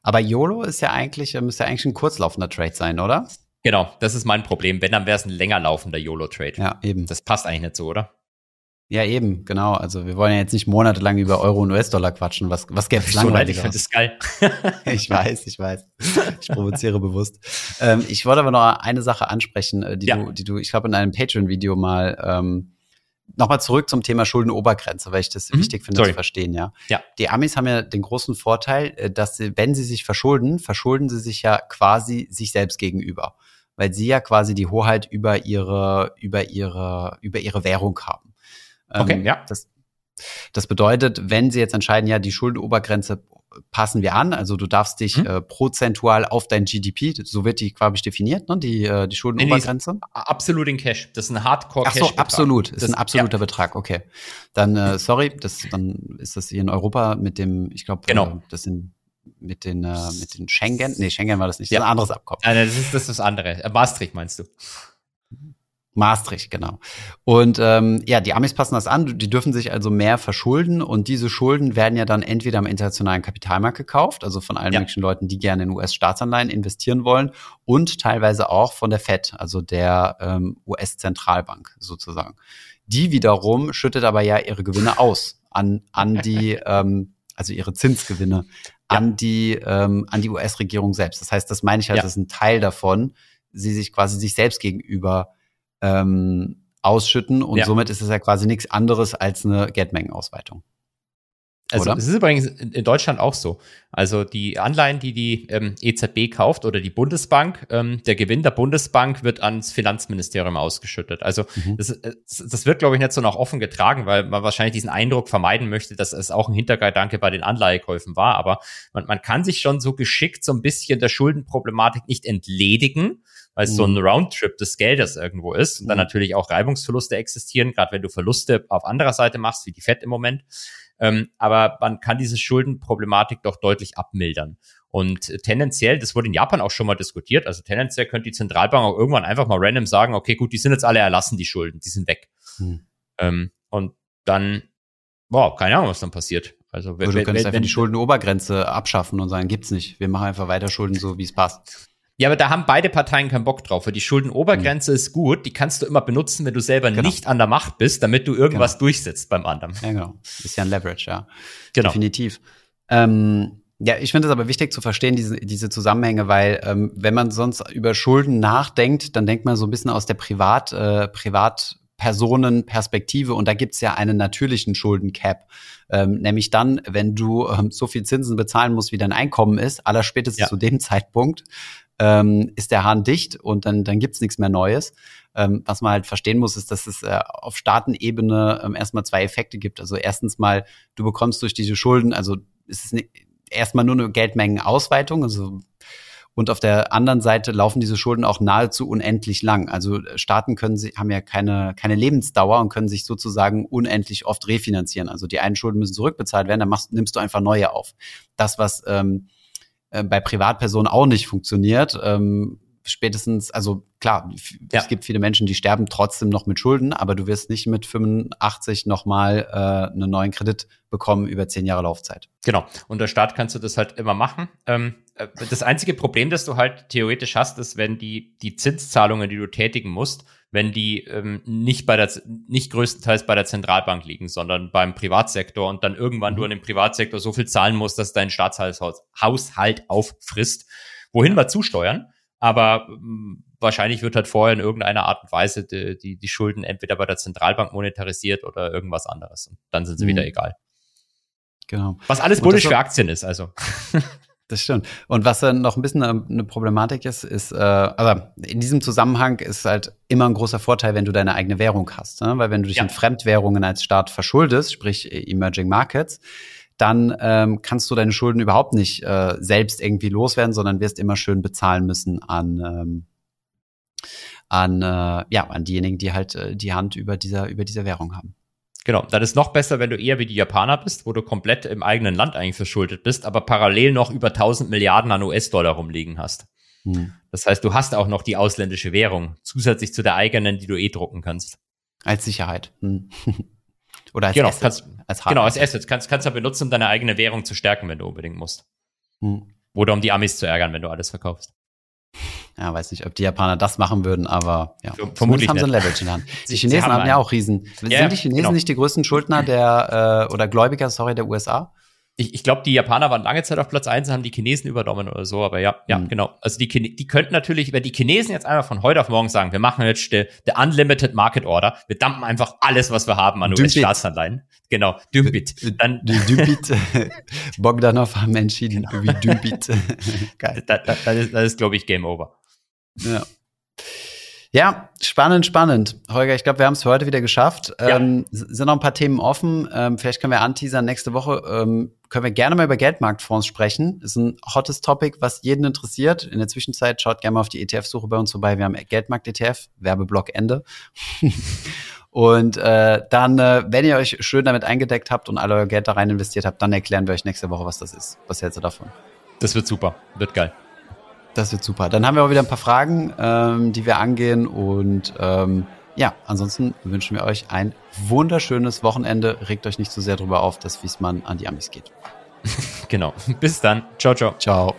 Aber YOLO ist ja eigentlich, müsste ja eigentlich ein kurzlaufender Trade sein, oder? Genau, das ist mein Problem. Wenn, dann wäre es ein länger laufender YOLO-Trade. Ja, eben. Das passt eigentlich nicht so, oder? Ja, eben, genau. Also wir wollen ja jetzt nicht monatelang über Euro und US-Dollar quatschen. Was, was gäbe es langweilig? Ich finde das geil. (laughs) (laughs) ich weiß, ich weiß. Ich provoziere bewusst. Ähm, ich wollte aber noch eine Sache ansprechen, äh, die ja. du, die du, ich glaube, in einem Patreon-Video mal ähm, nochmal zurück zum Thema Schuldenobergrenze, weil ich das mhm. wichtig finde Sorry. zu verstehen, ja. ja. Die Amis haben ja den großen Vorteil, äh, dass sie, wenn sie sich verschulden, verschulden sie sich ja quasi sich selbst gegenüber. Weil sie ja quasi die Hoheit über ihre, über ihre, über ihre Währung haben. Okay, ähm, ja. Das, das bedeutet, wenn sie jetzt entscheiden, ja, die Schuldenobergrenze passen wir an, also du darfst dich mhm. äh, prozentual auf dein GDP, so wird die quasi definiert, ne, die, äh, die Schuldenobergrenze. Nee, absolut in Cash. Das ist ein Hardcore-Cash. Ach so, absolut. Das ist ein absoluter ja. Betrag, okay. Dann, äh, sorry, das, dann ist das hier in Europa mit dem, ich glaube, genau. Äh, das sind mit den, äh, mit den Schengen, nee, Schengen war das nicht, das ja. ist ein anderes Abkommen. Nein, das ist das, ist das andere. Äh, Maastricht meinst du? Maastricht, genau. Und ähm, ja, die Amis passen das an, die dürfen sich also mehr verschulden und diese Schulden werden ja dann entweder am internationalen Kapitalmarkt gekauft, also von allen ja. möglichen Leuten, die gerne in US-Staatsanleihen investieren wollen und teilweise auch von der Fed, also der ähm, US-Zentralbank sozusagen. Die wiederum schüttet aber ja ihre Gewinne aus an, an die, (laughs) ähm, also ihre Zinsgewinne ja. an die, ähm, an die US-Regierung selbst. Das heißt, das meine ich halt, ja. das ist ein Teil davon, sie sich quasi sich selbst gegenüber ähm, ausschütten und ja. somit ist es ja quasi nichts anderes als eine Geldmengenausweitung. Also es ist übrigens in Deutschland auch so. Also die Anleihen, die die ähm, EZB kauft oder die Bundesbank, ähm, der Gewinn der Bundesbank wird ans Finanzministerium ausgeschüttet. Also mhm. das, das wird, glaube ich, nicht so noch offen getragen, weil man wahrscheinlich diesen Eindruck vermeiden möchte, dass es auch ein Hintergedanke bei den Anleihekäufen war. Aber man, man kann sich schon so geschickt so ein bisschen der Schuldenproblematik nicht entledigen, weil es mhm. so ein mhm. Roundtrip des Geldes irgendwo ist und dann mhm. natürlich auch Reibungsverluste existieren, gerade wenn du Verluste auf anderer Seite machst, wie die FED im Moment. Ähm, aber man kann diese Schuldenproblematik doch deutlich abmildern. Und tendenziell, das wurde in Japan auch schon mal diskutiert, also tendenziell könnte die Zentralbank auch irgendwann einfach mal random sagen, okay, gut, die sind jetzt alle erlassen, die Schulden, die sind weg. Mhm. Ähm, und dann, boah, keine Ahnung, was dann passiert. Also wenn, du könntest wenn, einfach die Schuldenobergrenze abschaffen und sagen, gibt's nicht. Wir machen einfach weiter Schulden so, wie es passt. Ja, aber da haben beide Parteien keinen Bock drauf. Weil die Schuldenobergrenze mhm. ist gut, die kannst du immer benutzen, wenn du selber genau. nicht an der Macht bist, damit du irgendwas genau. durchsetzt beim anderen. Ja, genau. Ist ja ein Leverage, ja. Genau. Definitiv. Ähm, ja, ich finde es aber wichtig zu verstehen, diese, diese Zusammenhänge, weil ähm, wenn man sonst über Schulden nachdenkt, dann denkt man so ein bisschen aus der Privat, äh, Privatpersonenperspektive und da gibt's ja einen natürlichen Schuldencap. Ähm, nämlich dann, wenn du ähm, so viel Zinsen bezahlen musst, wie dein Einkommen ist, aller spätestens ja. zu dem Zeitpunkt, ähm, ist der Hahn dicht und dann, dann gibt's nichts mehr Neues. Ähm, was man halt verstehen muss, ist, dass es äh, auf Staatenebene ähm, erstmal zwei Effekte gibt. Also erstens mal, du bekommst durch diese Schulden, also es ist erstmal nur eine Geldmengenausweitung, also und auf der anderen Seite laufen diese Schulden auch nahezu unendlich lang. Also Staaten können sie, haben ja keine, keine Lebensdauer und können sich sozusagen unendlich oft refinanzieren. Also die einen Schulden müssen zurückbezahlt werden, dann machst, nimmst du einfach neue auf. Das, was ähm, äh, bei Privatpersonen auch nicht funktioniert. Ähm, spätestens, also klar, ja. es gibt viele Menschen, die sterben trotzdem noch mit Schulden, aber du wirst nicht mit 85 nochmal äh, einen neuen Kredit bekommen über zehn Jahre Laufzeit. Genau. Und der Staat kannst du das halt immer machen. Ähm, äh, das einzige Problem, das du halt theoretisch hast, ist, wenn die, die Zinszahlungen, die du tätigen musst, wenn die ähm, nicht bei der nicht größtenteils bei der Zentralbank liegen, sondern beim Privatsektor und dann irgendwann mhm. du an den Privatsektor so viel zahlen musst, dass dein Staatshaushalt auffrisst, wohin wir zusteuern. Aber ähm, wahrscheinlich wird halt vorher in irgendeiner Art und Weise die, die, die Schulden entweder bei der Zentralbank monetarisiert oder irgendwas anderes. Und dann sind sie mhm. wieder egal. Genau. Was alles bullisch für Aktien ist, also. (laughs) Das stimmt. Und was dann noch ein bisschen eine Problematik ist, ist, äh, also in diesem Zusammenhang ist halt immer ein großer Vorteil, wenn du deine eigene Währung hast. Ne? Weil wenn du dich ja. in Fremdwährungen als Staat verschuldest, sprich Emerging Markets, dann ähm, kannst du deine Schulden überhaupt nicht äh, selbst irgendwie loswerden, sondern wirst immer schön bezahlen müssen an, ähm, an, äh, ja, an diejenigen, die halt äh, die Hand über dieser, über dieser Währung haben. Genau, dann ist noch besser, wenn du eher wie die Japaner bist, wo du komplett im eigenen Land eigentlich verschuldet bist, aber parallel noch über 1000 Milliarden an US-Dollar rumliegen hast. Hm. Das heißt, du hast auch noch die ausländische Währung, zusätzlich zu der eigenen, die du eh drucken kannst. Als Sicherheit. Hm. (laughs) Oder als genau, Asset. Kannst, als genau, als Asset. Kannst, kannst du benutzen, um deine eigene Währung zu stärken, wenn du unbedingt musst. Hm. Oder um die Amis zu ärgern, wenn du alles verkaufst. Ja, weiß nicht, ob die Japaner das machen würden, aber ja. So, vermutlich haben sie ein Leverage in der Hand. Die Chinesen haben, haben ja auch riesen. Sind ja, die Chinesen genau. nicht die größten Schuldner der äh, oder Gläubiger, sorry, der USA? Ich, ich glaube, die Japaner waren lange Zeit auf Platz eins, haben die Chinesen übernommen oder so, aber ja, ja, mhm. genau. Also die, die könnten natürlich, wenn die Chinesen jetzt einfach von heute auf morgen sagen, wir machen jetzt der Unlimited Market Order, wir dumpen einfach alles, was wir haben an US-Staatsanleihen. Genau, Dümbit. Dann Dümbit, (laughs) Bogdanov haben entschieden, wie Dümbit. (laughs) Geil. Da, da, das ist, das ist glaube ich, Game Over. Ja. Ja, spannend, spannend. Holger, ich glaube, wir haben es für heute wieder geschafft. Ja. Ähm, sind noch ein paar Themen offen. Ähm, vielleicht können wir anteasern. Nächste Woche ähm, können wir gerne mal über Geldmarktfonds sprechen. Ist ein hottes Topic, was jeden interessiert. In der Zwischenzeit schaut gerne mal auf die ETF-Suche bei uns vorbei. Wir haben Geldmarkt-ETF, Werbeblock Ende. (laughs) und äh, dann, äh, wenn ihr euch schön damit eingedeckt habt und all euer Geld da rein investiert habt, dann erklären wir euch nächste Woche, was das ist. Was hältst du davon? Das wird super. Wird geil. Das wird super. Dann haben wir auch wieder ein paar Fragen, ähm, die wir angehen. Und ähm, ja, ansonsten wünschen wir euch ein wunderschönes Wochenende. Regt euch nicht zu so sehr darüber auf, dass Wiesmann an die Amis geht. (laughs) genau. Bis dann. Ciao, ciao. Ciao.